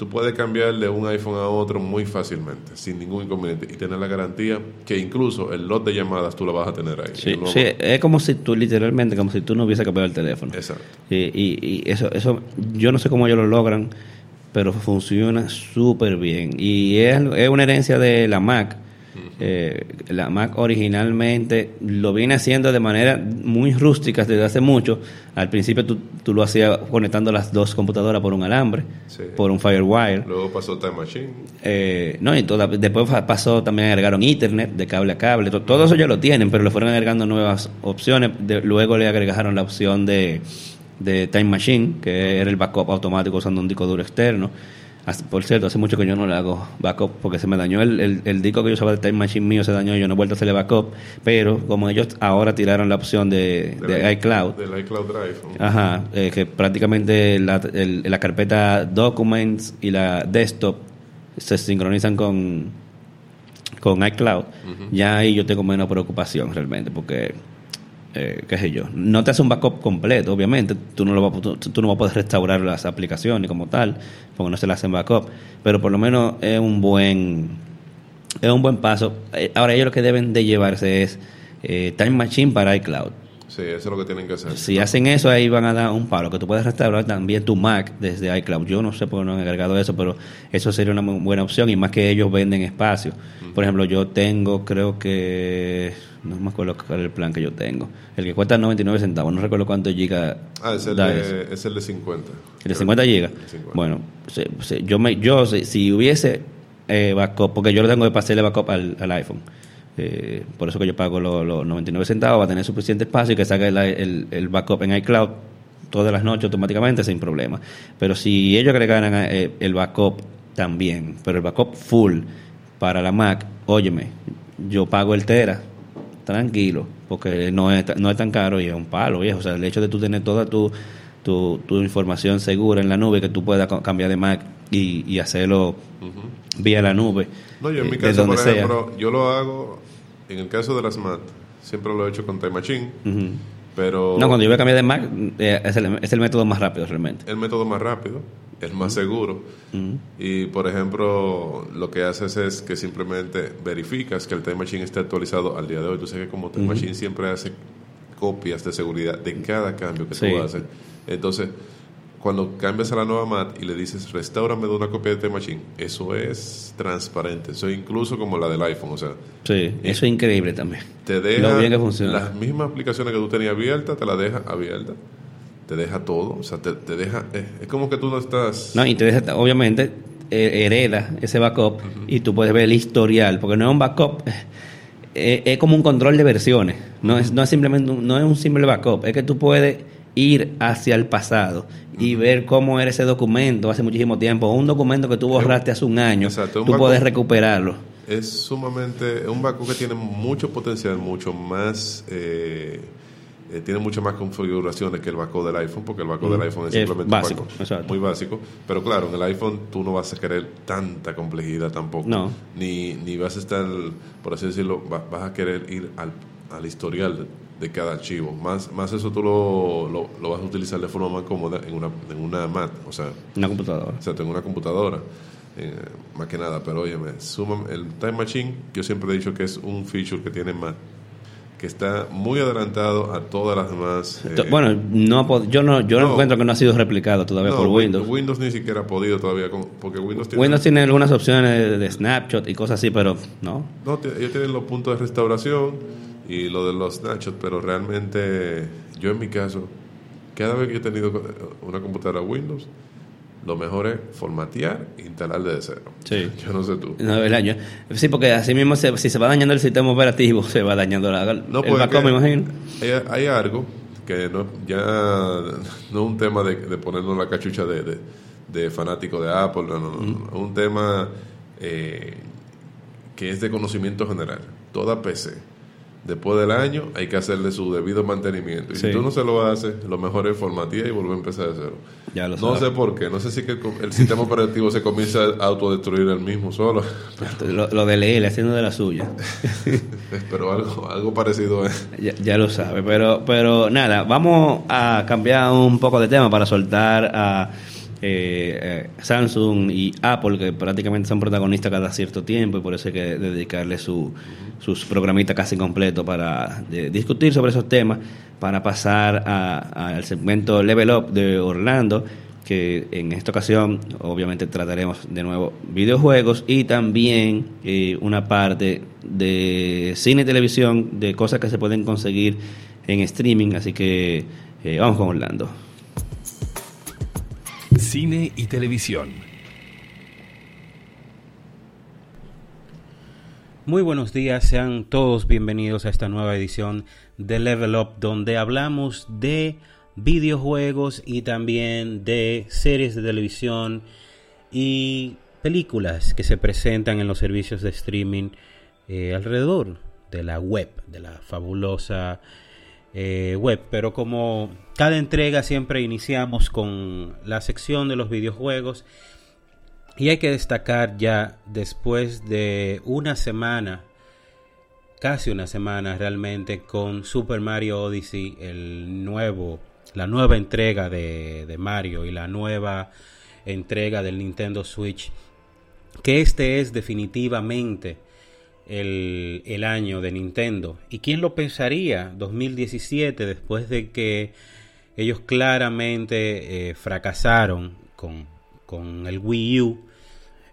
tú puedes cambiar de un iPhone a otro muy fácilmente, sin ningún inconveniente, y tener la garantía que incluso el lot de llamadas tú lo vas a tener ahí. Sí, sí, es como si tú, literalmente, como si tú no hubiese cambiado el teléfono. Exacto. Y, y, y eso, eso, yo no sé cómo ellos lo logran, pero funciona súper bien. Y es, es una herencia de la Mac. Eh, la Mac originalmente lo viene haciendo de manera muy rústica desde hace mucho. Al principio tú, tú lo hacías conectando las dos computadoras por un alambre, Sí. por un Firewire. Luego pasó Time Machine. Eh, no, y toda- después pasó también agregaron internet de cable a cable. To- Todo eso ya lo tienen, pero le fueron agregando nuevas opciones. De- luego le agregaron la opción de, de Time Machine, que era el backup automático usando un disco duro externo. Por cierto, hace mucho que yo no le hago backup porque se me dañó el, el, el disco que yo usaba de Time Machine mío, se dañó y yo no he vuelto a hacerle backup. Pero como ellos ahora tiraron la opción de, de Del- iCloud, Del iCloud Drive. ¿no? Ajá, eh, que prácticamente la, el- la carpeta Documents y la Desktop se sincronizan con, con iCloud. Ya ahí yo tengo menos preocupación realmente, porque, eh, qué sé yo, no te hace un backup completo, obviamente. Tú no, lo vas, tú, tú no vas a poder restaurar las aplicaciones como tal, porque no se le hacen backup. Pero por lo menos es un buen, es un buen paso. Eh, Ahora ellos lo que deben de llevarse es eh, Time Machine para iCloud. Sí, eso es lo que tienen que hacer. Si hacen eso, ahí van a dar un palo, que tú puedes restaurar también tu Mac desde iCloud. Yo no sé por qué no han agregado eso, pero eso sería una muy buena opción y más que ellos venden espacio. Por ejemplo, yo tengo, creo que, no me acuerdo cuál es el plan que yo tengo, el que cuesta 99 centavos, no recuerdo cuántos gigas Ah, es el, de, es el de 50. ¿El de 50 gigas? El de 50. Bueno, se- yo, me, yo si, si hubiese eh, backup, porque yo lo tengo que pasarle backup al, al iPhone. Eh, por eso que yo pago los los 99 centavos, va a tener suficiente espacio y que saque el, el, el backup en iCloud todas las noches automáticamente sin problema. Pero si ellos agregaran eh, el backup también, pero el backup full para la Mac, óyeme, yo pago el Tera, tranquilo, porque no es, no es tan caro y es un palo, viejo. O sea, el hecho de tú tener toda tu, tu, tu información segura en la nube, que tú puedas cambiar de Mac y, y hacerlo vía la nube, No, yo en eh, mi caso, por sea. yo lo hago, en el caso de las MAT, siempre lo he hecho con Time Machine, Ujú. pero No, cuando yo voy a cambiar de Mac, eh, es, el, es el método más rápido realmente. el método más rápido, el más seguro. Y, por ejemplo, lo que haces es que simplemente verificas que el Time Machine está actualizado al día de hoy. Tú sabes que como Time Machine siempre hace copias de seguridad de cada cambio que Sí. tú haces. Entonces, cuando cambias a la nueva MAT y le dices, restaurame de una copia de Time Machine, eso es transparente. Eso es incluso como la del iPhone. O sea, Sí, eso es increíble también. te deja Lo bien que funciona. las mismas aplicaciones que tú tenías abiertas, te las deja abiertas. Te deja todo. O sea, te, te deja... eh, es como que tú no estás... No, y te deja, obviamente, eh, hereda ese backup y tú puedes ver el historial, porque no es un backup, eh, es como un control de versiones, no es, no es simplemente no es un simple backup, es que tú puedes ir hacia el pasado y ver cómo era ese documento hace muchísimo tiempo, o un documento que tú borraste hace un año, un tú puedes recuperarlo. Es sumamente, es un backup que tiene mucho potencial, mucho más, eh, eh, tiene muchas más configuraciones que el backup del iPhone, porque el Mm, del iPhone es es simplemente básico, un muy básico. Pero claro, en el iPhone tú no vas a querer tanta complejidad tampoco. No. Ni, ni vas a estar, por así decirlo, va- vas a querer ir al, al historial de, cada archivo. Más, más eso tú lo, lo, lo vas a utilizar de forma más cómoda en una, en una Mac, o sea, Una computadora. o sea, tengo una computadora, eh, más que nada, pero suma, el Time Machine, yo siempre he dicho que es un feature que tiene Mac, que está muy adelantado a todas las demás. eh, bueno, no, yo no, yo no encuentro que no ha sido replicado todavía no, por Win- Windows. Windows ni siquiera ha podido todavía, con, porque Windows tiene... Windows tiene algunas opciones de, de Snapshot y cosas así, pero no. No, ellos tienen los puntos de restauración y lo de los snapshots, pero realmente yo en mi caso, cada vez que he tenido una computadora Windows, lo mejor es formatear e instalar desde cero. Sí. Yo no sé tú. No, ¿verdad? Yo- sí, porque así mismo, se- si se va dañando el sistema operativo, se va dañando la, No, el pues, backup, que me imagino. Hay, hay algo que no, ya no es un tema de, de ponernos la cachucha de, de, fanático de Apple, no, no, no, es un tema eh, que es de conocimiento general. Toda PC después del año hay que hacerle su debido mantenimiento. Y si tú no se lo haces, lo mejor es formatear y volver a empezar de cero. Ya lo no sé por qué, no sé si que el, sistema operativo se comienza a autodestruir el mismo solo. Lo, de leer, haciendo de la suya. pero algo, algo parecido es. Ya, lo sabe, pero, pero nada, vamos a cambiar un poco de tema para soltar a... eh, Samsung y Apple, que prácticamente son protagonistas cada cierto tiempo y por eso hay que dedicarle su, sus programitas casi completos para discutir sobre esos temas, para pasar al segmento Level Up de Orlando, que en esta ocasión obviamente trataremos de nuevo videojuegos y también eh, una parte de cine y televisión, de cosas que se pueden conseguir en streaming, así que vamos con Orlando cine y televisión. Muy buenos días, sean todos bienvenidos a esta nueva edición de Level Up donde hablamos de videojuegos y también de series de televisión y películas que se presentan en los servicios de streaming eh, alrededor de la web, de la fabulosa eh, web. Pero como cada entrega siempre iniciamos con la sección de los videojuegos. Y hay que destacar ya después de una semana, casi una semana realmente, con Super Mario Odyssey, el nuevo, la nueva entrega de, de Mario y la nueva entrega del Nintendo Switch, que este es definitivamente el, año de Nintendo. ¿Y quién lo pensaría? 2017, después de que ellos claramente eh, fracasaron con, con, el Wii U,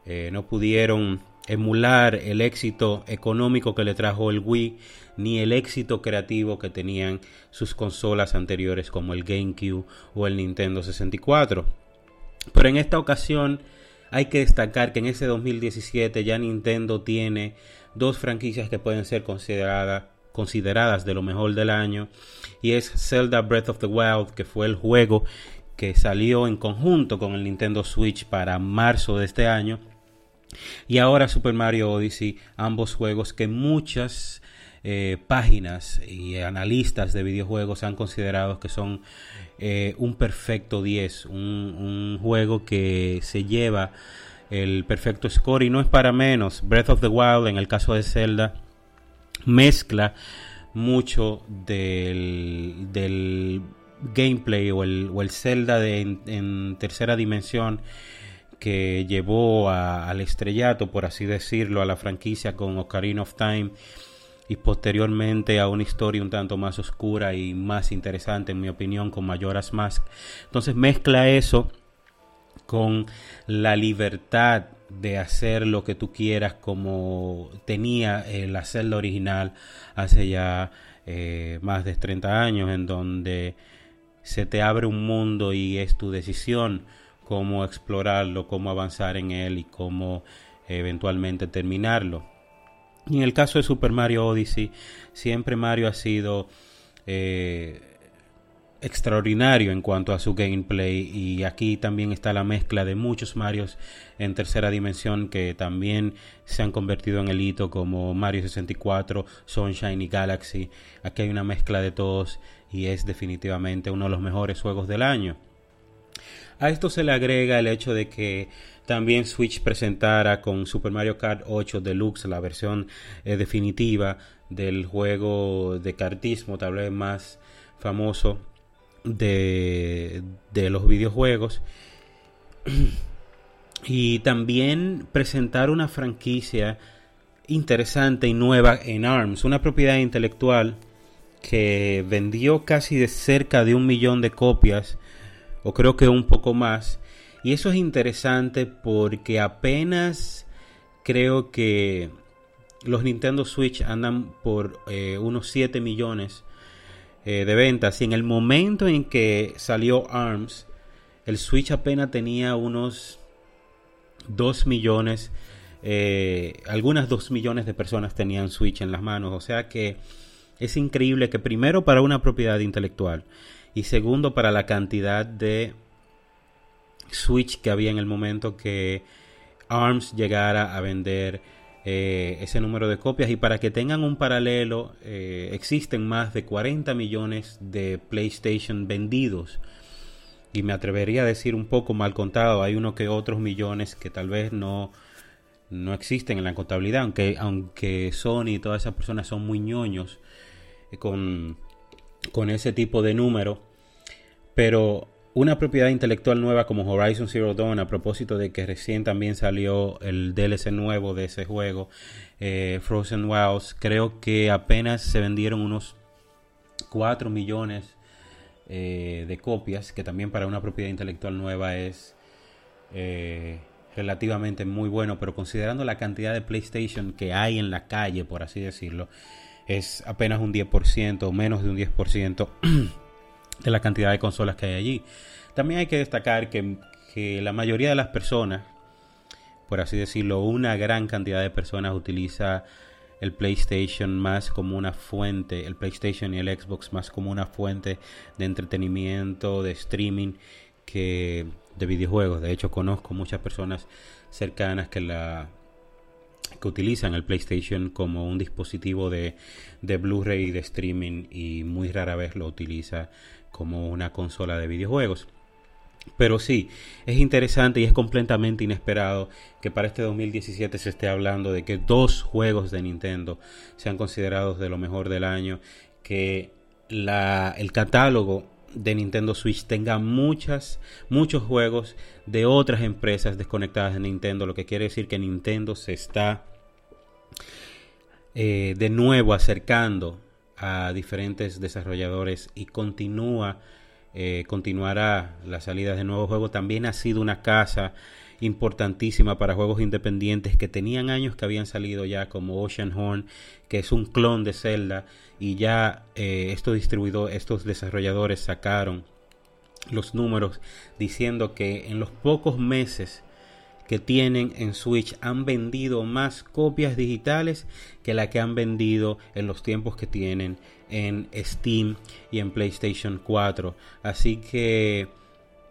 eh, no pudieron emular el éxito económico que le trajo el Wii, ni el éxito creativo que tenían sus consolas anteriores como el GameCube o el Nintendo 64. Pero en esta ocasión hay que destacar que en ese 2017 ya Nintendo tiene dos franquicias que pueden ser consideradas consideradas de lo mejor del año y es Zelda Breath of the Wild que fue el juego que salió en conjunto con el Nintendo Switch para marzo de este año y ahora Super Mario Odyssey ambos juegos que muchas eh, páginas y analistas de videojuegos han considerado que son eh, un perfecto 10 un, un juego que se lleva el perfecto score y no es para menos. Breath of the Wild en el caso de Zelda mezcla mucho del, del gameplay o el, o el Zelda de, en, tercera dimensión que llevó al estrellato, por así decirlo, a la franquicia con Ocarina of Time y posteriormente a una historia un tanto más oscura y más interesante, en mi opinión, con Majora's Mask. Entonces mezcla eso con la libertad de hacer lo que tú quieras como tenía la celda original hace ya eh, más de 30 años en donde se te abre un mundo y es tu decisión cómo explorarlo, cómo avanzar en él y cómo eventualmente terminarlo. Y en el caso de Super Mario Odyssey, siempre Mario ha sido eh, extraordinario en cuanto a su gameplay y aquí también está la mezcla de muchos Marios en tercera dimensión que también se han convertido en el hito como Mario 64, Sunshine y Galaxy. Aquí hay una mezcla de todos y es definitivamente uno de los mejores juegos del año. A esto se le agrega el hecho de que también Switch presentara con Super Mario Kart 8 Deluxe la versión eh, definitiva del juego de cartismo tal vez más famoso de, los videojuegos. Y también presentar una franquicia interesante y nueva en ARMS, una propiedad intelectual que vendió casi de cerca de un millón de copias, o creo que un poco más. Y eso es interesante porque apenas creo que los Nintendo Switch andan por eh, unos 7 millones eh, de ventas. Y en el momento en que salió ARMS, el Switch apenas tenía unos 2 millones, eh, algunas 2 millones de personas tenían Switch en las manos. O sea que es increíble que primero para una propiedad intelectual y segundo para la cantidad de Switch que había en el momento que ARMS llegara a vender eh, ese número de copias. Y para que tengan un paralelo, eh, existen más de 40 millones de PlayStation vendidos. Y me atrevería a decir un poco mal contado, hay uno que otros millones que tal vez no, no existen en la contabilidad, aunque, aunque Sony y todas esas personas son muy ñoños eh, con, con ese tipo de número. Pero una propiedad intelectual nueva como Horizon Zero Dawn, a propósito de que recién también salió el DLC nuevo de ese juego, eh, Frozen Wilds, creo que apenas se vendieron unos 4 millones eh, de copias, que también para una propiedad intelectual nueva es eh, relativamente muy bueno, pero considerando la cantidad de PlayStation que hay en la calle, por así decirlo, es apenas un 10% o menos de un 10% de la cantidad de consolas que hay allí. También hay que destacar que, la mayoría de las personas, por así decirlo, una gran cantidad de personas utiliza el PlayStation más como una fuente, el PlayStation y el Xbox más como una fuente de entretenimiento, de streaming que de videojuegos. De hecho, conozco muchas personas cercanas que la que utilizan el PlayStation como un dispositivo de, de Blu-ray de streaming y muy rara vez lo utiliza como una consola de videojuegos. Pero sí, es interesante y es completamente inesperado que para este 2017 se esté hablando de que dos juegos de Nintendo sean considerados de lo mejor del año, que la, el catálogo de Nintendo Switch tenga muchas, muchos juegos de otras empresas desconectadas de Nintendo, lo que quiere decir que Nintendo se está eh, de nuevo acercando a diferentes desarrolladores y continúa eh, continuará la salida de nuevos juegos. También ha sido una casa importantísima para juegos independientes que tenían años que habían salido ya como Ocean Horn que es un clon de Zelda y ya eh, estos distribuidores, estos desarrolladores sacaron los números diciendo que en los pocos meses que tienen en Switch han vendido más copias digitales que la que han vendido en los tiempos que tienen en Steam y en PlayStation 4. Así que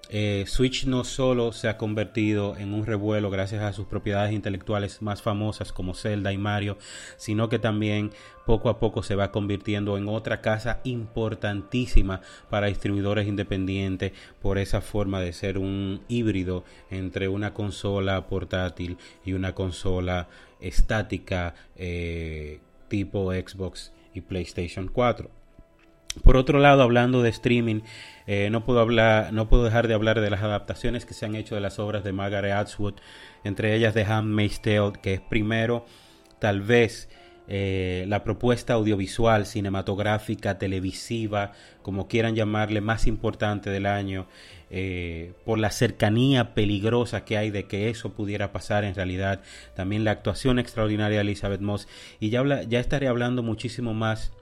eh, Switch no solo se ha convertido en un revuelo gracias a sus propiedades intelectuales más famosas como Zelda y Mario, sino que también poco a poco se va convirtiendo en otra casa importantísima para distribuidores independientes por esa forma de ser un híbrido entre una consola portátil y una consola estática eh, tipo Xbox y PlayStation 4. Por otro lado, hablando de streaming, eh, no, puedo hablar, no puedo dejar de hablar de las adaptaciones que se han hecho de las obras de Margaret Atwood, entre ellas de Handmaid's Tale, que es primero, tal vez, eh, la propuesta audiovisual, cinematográfica, televisiva, como quieran llamarle, más importante del año, eh, por la cercanía peligrosa que hay de que eso pudiera pasar en realidad, también la actuación extraordinaria de Elizabeth Moss, y ya, ya estaré hablando muchísimo más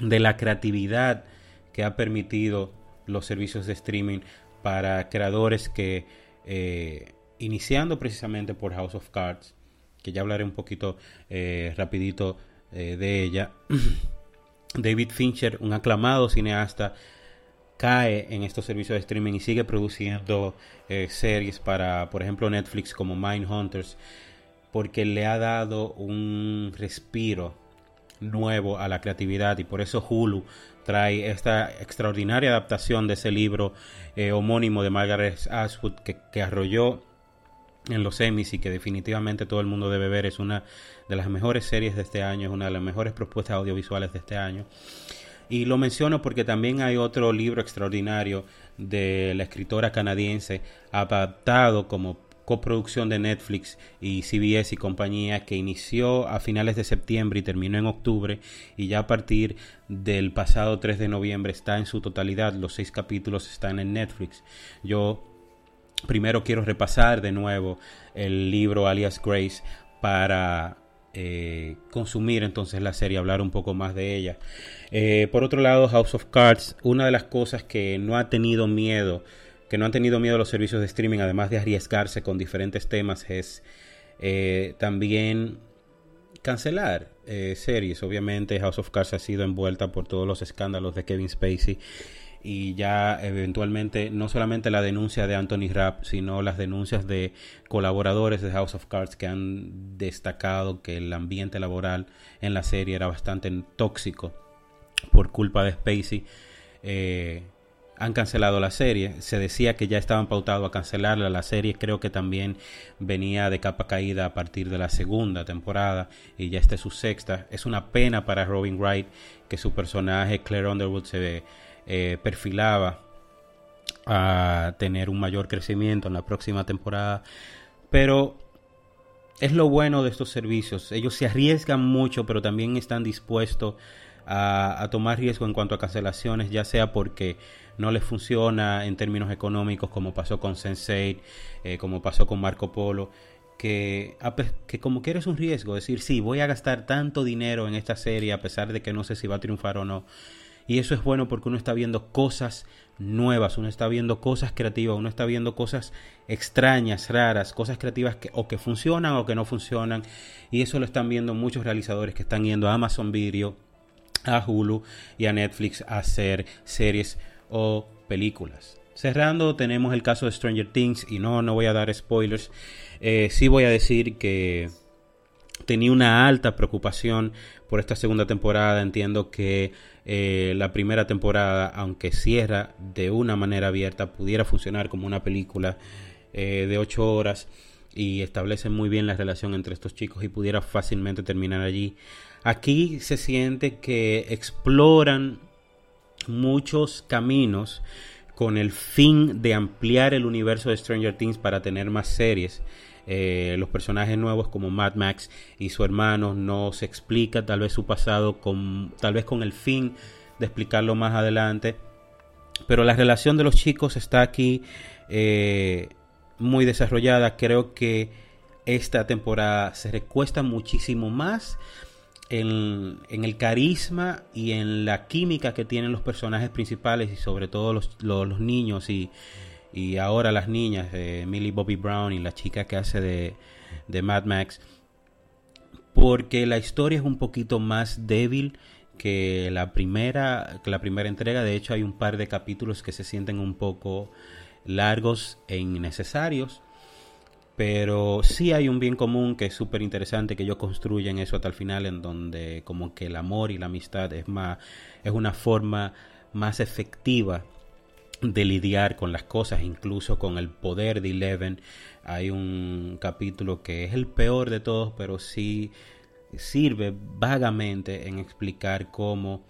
de la creatividad que ha permitido los servicios de streaming para creadores que, eh, iniciando precisamente por House of Cards, que ya hablaré un poquito eh, rapidito eh, de ella. David Fincher, un aclamado cineasta, cae en estos servicios de streaming y sigue produciendo eh, series para, por ejemplo, Netflix como Mindhunters, porque le ha dado un respiro nuevo a la creatividad y por eso Hulu trae esta extraordinaria adaptación de ese libro homónimo de Margaret Ashwood que, que arrolló en los Emmys y que definitivamente todo el mundo debe ver. Es una de las mejores series de este año, es una de las mejores propuestas audiovisuales de este año. Y lo menciono porque también hay otro libro extraordinario de la escritora canadiense, adaptado como coproducción de Netflix y CBS y compañía que inició a finales de septiembre y terminó en octubre y ya a partir del pasado 3 de noviembre está en su totalidad, los seis capítulos están en Netflix. Yo primero quiero repasar de nuevo el libro alias Grace para eh, consumir entonces la serie, hablar un poco más de ella. Eh, por otro lado, House of Cards, una de las cosas que no ha tenido miedo, que no han tenido miedo los servicios de streaming, además de arriesgarse con diferentes temas, es eh, también cancelar eh, series. Obviamente House of Cards ha sido envuelta por todos los escándalos de Kevin Spacey y ya eventualmente no solamente la denuncia de Anthony Rapp, sino las denuncias de colaboradores de House of Cards que han destacado que el ambiente laboral en la serie era bastante tóxico por culpa de Spacey. Eh, han cancelado la serie. Se decía que ya estaban pautados a cancelarla. La serie creo que también venía de capa caída a partir de la segunda temporada y ya esta es su sexta. Es una pena para Robin Wright que su personaje Claire Underwood se eh, perfilaba a tener un mayor crecimiento en la próxima temporada. Pero es lo bueno de estos servicios. Ellos se arriesgan mucho, pero también están dispuestos a, tomar riesgo en cuanto a cancelaciones, ya sea porque no les funciona en términos económicos, como pasó con Sensei, eh, como pasó con Marco Polo, que, que como que eres un riesgo, decir, sí, voy a gastar tanto dinero en esta serie a pesar de que no sé si va a triunfar o no. Y eso es bueno porque uno está viendo cosas nuevas, uno está viendo cosas creativas, uno está viendo cosas extrañas, raras, cosas creativas que o que funcionan o que no funcionan. Y eso lo están viendo muchos realizadores que están yendo a Amazon Video a Hulu y a Netflix a hacer series o películas. Cerrando, tenemos el caso de Stranger Things y no, no voy a dar spoilers. Eh, sí voy a decir que tenía una alta preocupación por esta segunda temporada. Entiendo que eh, la primera temporada, aunque cierra de una manera abierta, pudiera funcionar como una película eh, de 8 horas y establece muy bien la relación entre estos chicos y pudiera fácilmente terminar allí. Aquí se siente que exploran muchos caminos con el fin de ampliar el universo de Stranger Things para tener más series. Eh, los personajes nuevos como Mad Max y su hermano no se explica tal vez su pasado con tal vez con el fin de explicarlo más adelante. Pero la relación de los chicos está aquí eh, muy desarrollada. Creo que esta temporada se recuesta muchísimo más en, el carisma y en la química que tienen los personajes principales y sobre todo los, los, niños y, y, ahora las niñas, eh, Millie Bobby Brown y la chica que hace de, de Mad Max, porque la historia es un poquito más débil que la primera que la primera entrega. De hecho hay un par de capítulos que se sienten un poco largos e innecesarios pero sí hay un bien común que es súper interesante que ellos construyen eso hasta el final, en donde como que el amor y la amistad es más, es una forma más efectiva de lidiar con las cosas, incluso con el poder de Eleven. Hay un capítulo que es el peor de todos, pero sí sirve vagamente en explicar cómo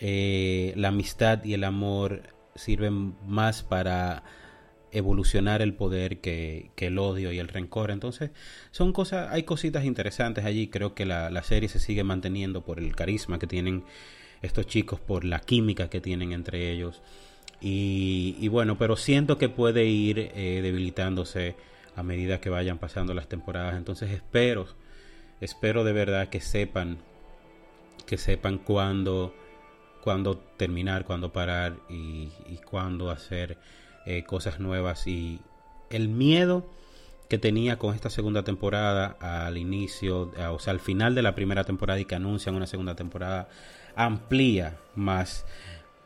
eh, la amistad y el amor sirven más para evolucionar el poder que, el odio y el rencor. Entonces, son cosas, hay cositas interesantes allí. Creo que la, serie se sigue manteniendo por el carisma que tienen estos chicos, por la química que tienen entre ellos. Y, bueno, pero siento que puede ir eh, debilitándose a medida que vayan pasando las temporadas. Entonces espero, espero de verdad que sepan, que sepan cuándo, cuándo terminar, cuándo parar y, y cuándo hacer eh, cosas nuevas y el miedo que tenía con esta segunda temporada al inicio, o sea, al final de la primera temporada y que anuncian una segunda temporada, amplía más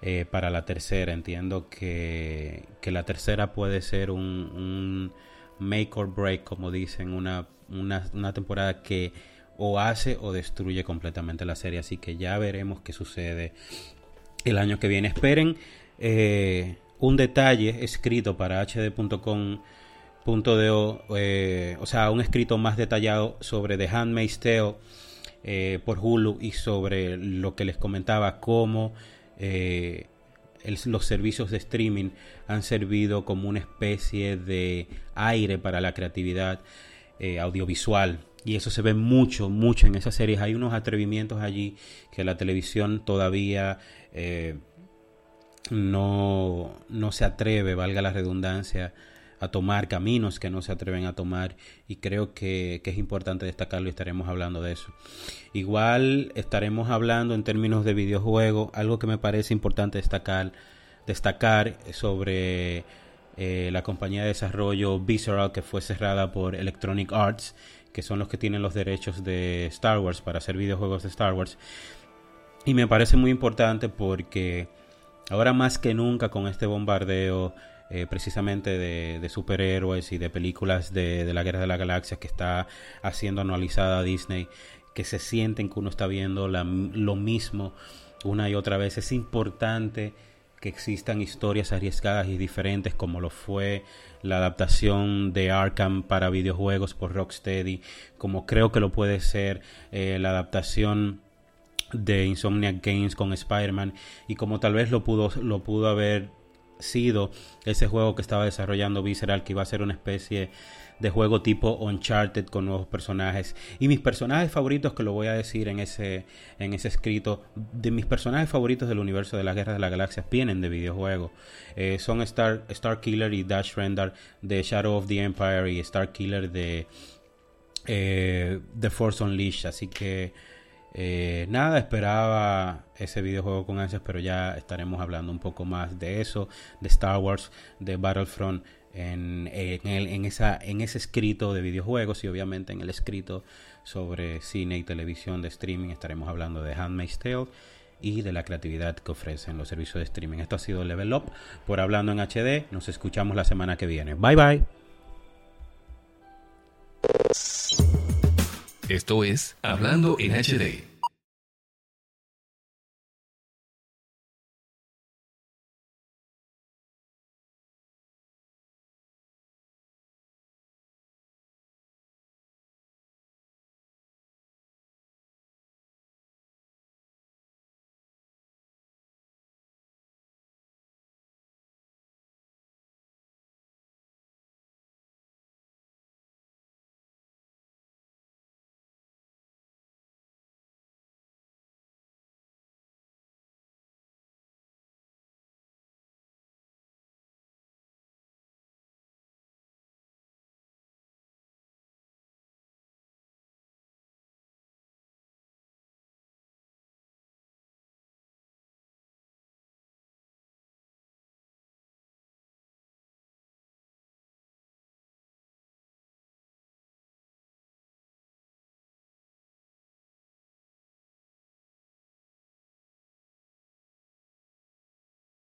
eh, para la tercera. Entiendo que, que, la tercera puede ser un, make or break, como dicen, una, una, temporada que o hace o destruye completamente la serie. Así que ya veremos qué sucede el año que viene. Esperen. Eh, un detalle escrito para hd.com.do, eh, o sea, un escrito más detallado sobre The Handmaid's Tale eh, por Hulu y sobre lo que les comentaba, cómo eh, los servicios de streaming han servido como una especie de aire para la creatividad audiovisual. Y eso se ve mucho, mucho en esas series. Hay unos atrevimientos allí que la televisión todavía no, no se atreve, valga la redundancia, a tomar caminos que no se atreven a tomar y creo que, es importante destacarlo y estaremos hablando de eso. Igual estaremos hablando en términos de videojuego, algo que me parece importante destacar, destacar sobre eh, la compañía de desarrollo Visceral que fue cerrada por Electronic Arts que son los que tienen los derechos de Star Wars para hacer videojuegos de Star Wars. Y me parece muy importante porque ahora más que nunca con este bombardeo eh, precisamente de, superhéroes y de películas de, la Guerra de la Galaxia que está haciendo anualizada Disney, que se sienten que uno está viendo lo mismo una y otra vez. Es importante que existan historias arriesgadas y diferentes como lo fue la adaptación de Arkham para videojuegos por Rocksteady, como creo que lo puede ser eh, la adaptación de Insomniac Games con Spider-Man y como tal vez lo pudo, lo pudo haber sido ese juego que estaba desarrollando Visceral, que iba a ser una especie de juego tipo Uncharted con nuevos personajes. Y mis personajes favoritos, que lo voy a decir en ese, en ese escrito, de mis personajes favoritos del universo de la Guerra de las Galaxias vienen de videojuegos. Eh, son Star, Star Killer y Dash Rendar de Shadow of the Empire y Star Killer de eh, The Force Unleashed. Así que eh, nada, esperaba ese videojuego con ansias, pero ya estaremos hablando un poco más de eso, de Star Wars, de Battlefront, en, ese escrito de videojuegos y obviamente en el escrito sobre cine y televisión de streaming estaremos hablando de Handmaid's Tale y de la creatividad que ofrecen los servicios de streaming. Esto ha sido Level Up por Hablando en HD. Nos escuchamos la semana que viene. Bye bye. Esto es Hablando en HD.